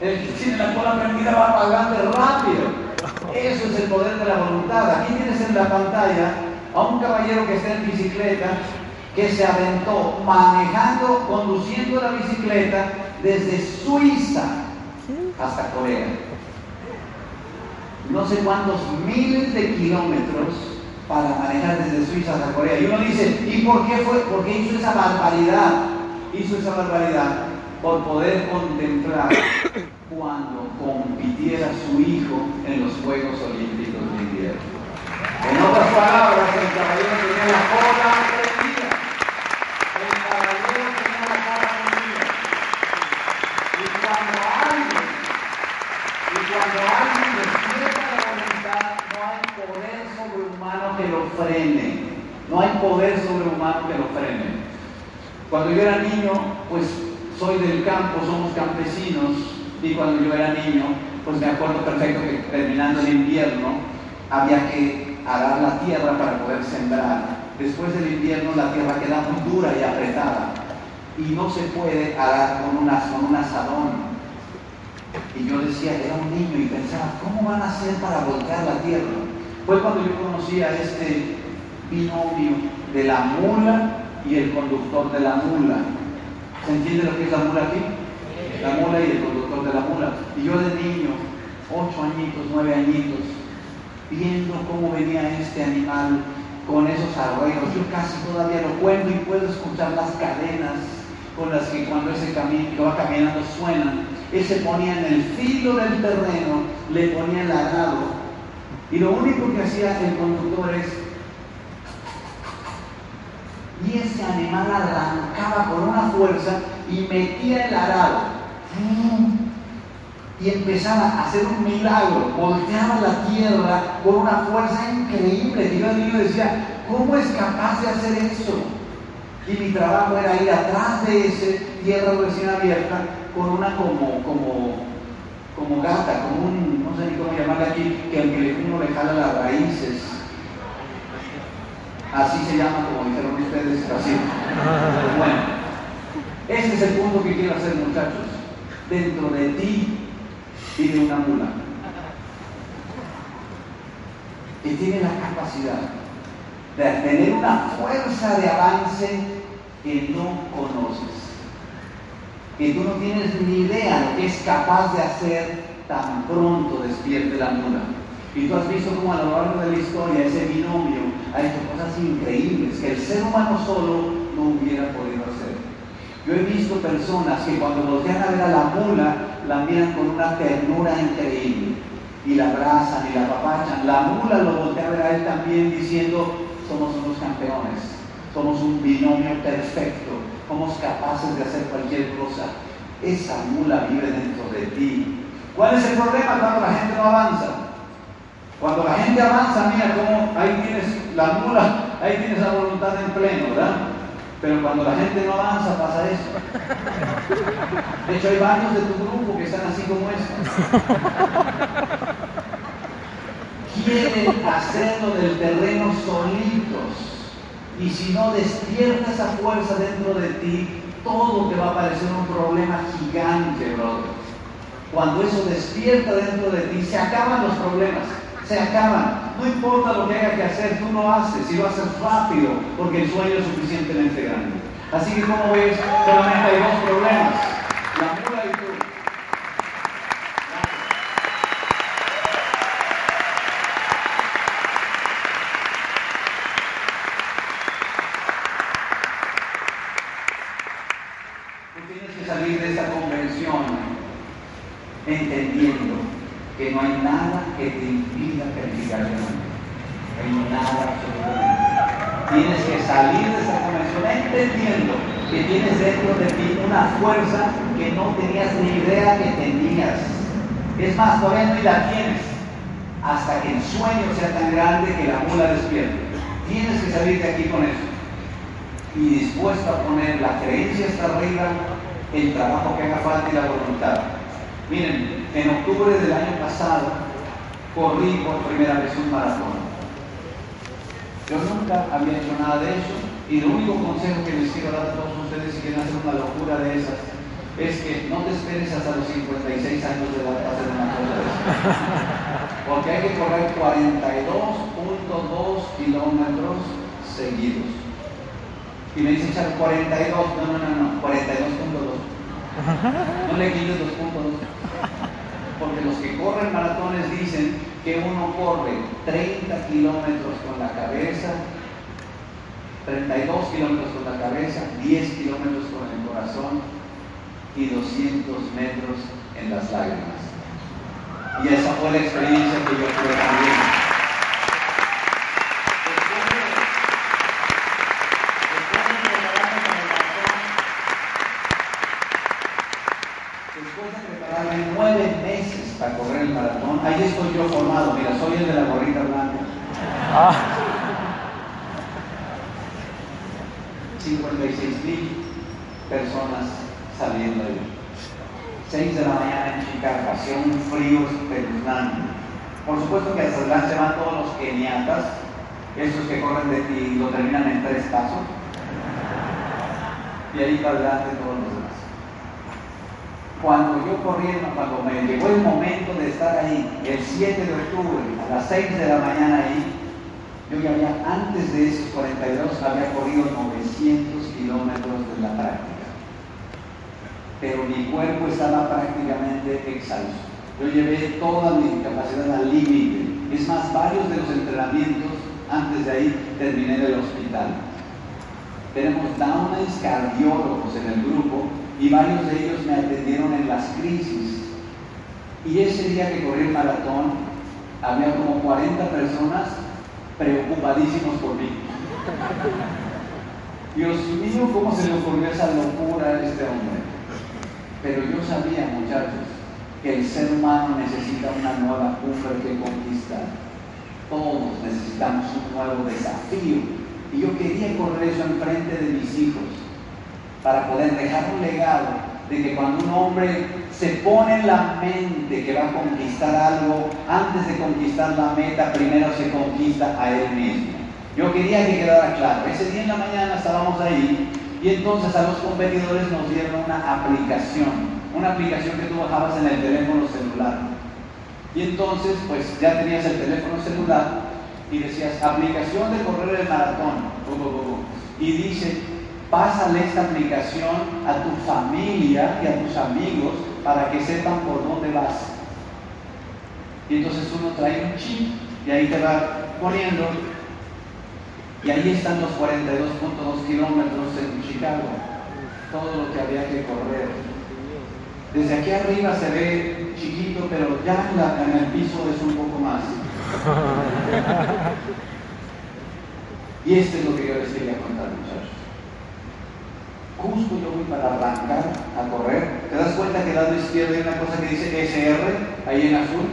El que tiene la cola prendida va pagando rápido. Eso es el poder de la voluntad. Aquí tienes en la pantalla a un caballero que está en bicicleta que se aventó manejando, conduciendo la bicicleta desde Suiza hasta Corea. No sé cuántos miles de kilómetros para manejar desde Suiza hasta Corea. Y uno dice, ¿y por qué fue? ¿Por qué hizo esa barbaridad? Hizo esa barbaridad por poder contemplar cuando compitiera su hijo en los Juegos Olímpicos de Invierno. En otras palabras, el caballero tenía la cola prendida. El caballero tenía la cola prendida. Y cuando alguien, y cuando no hay poder sobrehumano que lo frene. No hay poder sobrehumano que lo frene. Cuando yo era niño, pues soy del campo, somos campesinos, y cuando yo era niño, pues me acuerdo perfecto que terminando el invierno había que arar la tierra para poder sembrar. Después del invierno la tierra queda muy dura y apretada y no se puede arar con, un asadón y yo decía, era un niño y pensaba, ¿cómo van a hacer para voltear la tierra? Fue cuando yo conocí a este binomio de la mula y el conductor de la mula. ¿Se entiende lo que es la mula aquí? La mula y el conductor de la mula. Y yo de niño, ocho añitos, nueve añitos, viendo cómo venía este animal con esos arreglos. Yo casi todavía lo cuento y puedo escuchar las cadenas con las que cuando ese camino va caminando suenan. Él se ponía en el filo del terreno, le ponía el arado y lo único que hacía el conductor es y ese animal arrancaba con una fuerza y metía el arado y empezaba a hacer un milagro, volteaba la tierra con una fuerza increíble. Y yo niño decía, ¿cómo es capaz de hacer eso? Y mi trabajo era ir atrás de ese tierra recién abierta con una como, como, como gata, como un, no sé ni cómo llamarla aquí, que aunque uno le jala las raíces. Así se llama, como dijeron ustedes, así. Bueno, ese es el punto que quiero hacer, muchachos. Dentro de ti tiene una mula que tiene la capacidad de tener una fuerza de avance que no conoces, que tú no tienes ni idea lo que es capaz de hacer tan pronto despierte la mula. Y tú has visto cómo a lo largo de la historia ese binomio ha hecho cosas increíbles que el ser humano solo no hubiera podido hacer. Yo he visto personas que cuando voltean a ver a la mula, la miran con una ternura increíble y la abrazan y la apapachan. La mula lo voltea a ver a él también diciendo, somos unos campeones, somos un binomio perfecto, somos capaces de hacer cualquier cosa. Esa mula vive dentro de ti. ¿Cuál es el problema cuando la gente no avanza? Cuando la gente avanza, mira cómo ahí tienes la mula, ahí tienes la voluntad en pleno, ¿verdad? Pero cuando la gente no avanza pasa eso. De hecho hay varios de tu grupo que están así como estos quieren hacerlo del terreno solitos. Y si no despierta esa fuerza dentro de ti, todo te va a parecer un problema gigante, brother. Cuando eso despierta dentro de ti, se acaban los problemas, se acaban. No importa lo que haya que hacer, tú lo haces y lo haces rápido, porque el sueño es suficientemente grande. Así que como ves, solamente hay dos problemas, la mula y tú. Tú tienes que salir de esa convención entendiendo que no hay nada que te impida calificar de manera. No hay nada absolutamente. Tienes que salir de esa convención entendiendo que tienes dentro de ti una fuerza que no tenías ni idea que tenías. Es más, todavía no la tienes hasta que el sueño sea tan grande que la mula despierte. Tienes que salir de aquí con eso y dispuesto a poner la creencia hasta arriba, el trabajo que haga falta y la voluntad. Miren, en octubre del año pasado corrí por primera vez un maratón. Yo nunca había hecho nada de eso y el único consejo que les quiero dar a todos ustedes si quieren hacer una locura de esas es que no te esperes hasta los 56 años de edad para hacer una cosa de esas. Porque hay que correr 42.2 kilómetros seguidos. Y me dice Charo, 42, no, no, no, no, 42.2. No le quites 2.2. Porque los que corren maratones dicen que uno corre 30 kilómetros con la cabeza, 32 kilómetros con la cabeza, 10 kilómetros con el corazón y 200 metros en las lágrimas. Y esa fue la experiencia que yo tuve también. Después de prepararme nueve meses para correr el maratón, ahí estoy yo formado, mira, soy el de la gorrita blanca. 56 mil personas saliendo de 6 de la mañana en Un frío espeluznante. Por supuesto que hasta adelante van todos los keniatas, esos que corren de y lo terminan en tres pasos. Y ahí para adelante todos los demás. Cuando yo corriendo, cuando me llegó el momento de estar ahí, el 7 de octubre, a las 6 de la mañana ahí, yo ya había, antes de esos 42, había corrido 900 kilómetros de la práctica. Pero mi cuerpo estaba prácticamente exhausto. Yo llevé toda mi capacidad al límite. Es más, varios de los entrenamientos antes de ahí terminé en el hospital. Tenemos downers cardiólogos en el grupo y varios de ellos me atendieron en las crisis. Y ese día que corrí el maratón, había como 40 personas preocupadísimos por mí. Dios mío, ¿cómo se le ocurrió esa locura a este hombre? Pero yo sabía, muchachos, que el ser humano necesita una nueva cumbre que conquistar. Todos necesitamos un nuevo desafío. Y yo quería correr eso enfrente de mis hijos para poder dejar un legado de que cuando un hombre se pone en la mente que va a conquistar algo, antes de conquistar la meta, primero se conquista a él mismo. Yo quería que quedara claro. Ese día en la mañana estábamos ahí y entonces a los competidores nos dieron una aplicación, una aplicación que tú bajabas en el teléfono celular. Y entonces, pues ya tenías el teléfono celular y decías, aplicación de correr el maratón. Y dice, pásale esta aplicación a tu familia y a tus amigos para que sepan por dónde vas. Y entonces uno trae un chip y ahí te va poniendo. Y ahí están los 42.2 kilómetros en Chicago. Todo lo que había que correr. Desde aquí arriba se ve chiquito, pero ya en, el piso es un poco más. y esto es lo que yo les quería contar, muchachos. Justo yo voy para arrancar a correr. ¿Te das cuenta que al lado izquierdo hay una cosa que dice SR, ahí en azul?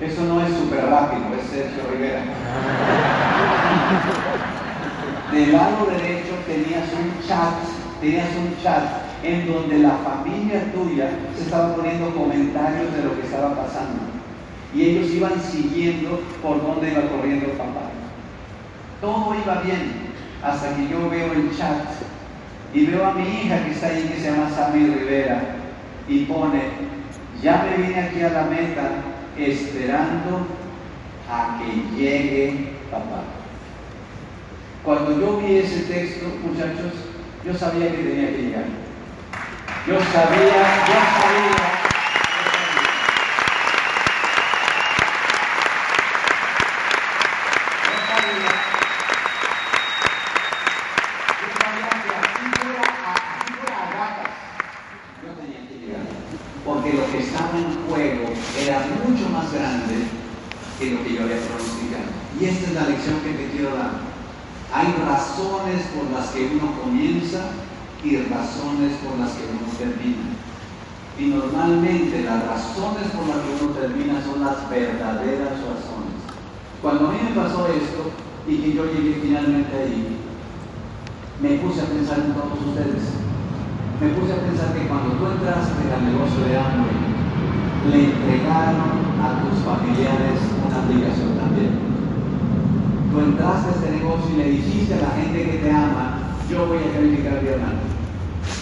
Eso no es súper rápido, es Sergio Rivera. Del lado derecho tenías un chat, tenías un chat en donde la familia tuya se estaba poniendo comentarios de lo que estaba pasando. Y ellos iban siguiendo por dónde iba corriendo papá. Todo iba bien hasta que yo veo el chat y veo a mi hija que está ahí que se llama Sammy Rivera y pone, ya me vine aquí a la meta esperando a que llegue papá. Cuando yo vi ese texto, muchachos, yo sabía que tenía que llegar. Yo sabía, yo sabía. porque lo que estaba en juego era mucho más grande que lo que yo había pronosticado. Y esta es la lección que te quiero dar. Hay razones por las que uno comienza y razones por las que uno termina. Y normalmente las razones por las que uno termina son las verdaderas razones. Cuando a mí me pasó esto y que yo llegué finalmente ahí, me puse a pensar en todos ustedes me puse a pensar que cuando tú entraste al negocio de hambre, le entregaron a tus familiares una aplicación también. Tú entraste a este negocio y le dijiste a la gente que te ama, yo voy a calificar hermano,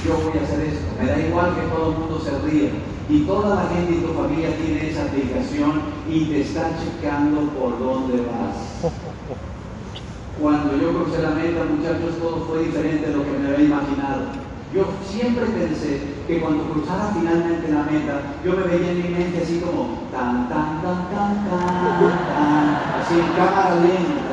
yo voy a hacer esto, me da igual que todo el mundo se ríe. Y toda la gente y tu familia tiene esa aplicación y te está checando por dónde vas. Cuando yo crucé la meta, muchachos, todo fue diferente de lo que me había imaginado. Yo siempre pensé que cuando cruzara finalmente la meta, yo me veía en mi mente así como tan, tan, tan, tan, tan, tan, así en cámara lenta.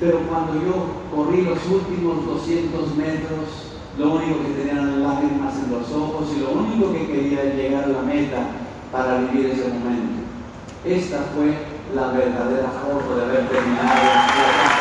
Pero cuando yo corrí los últimos 200 metros, lo único que tenía eran lágrimas en los ojos y lo único que quería era llegar a la meta para vivir ese momento. Esta fue la verdadera foto de haber terminado competencia.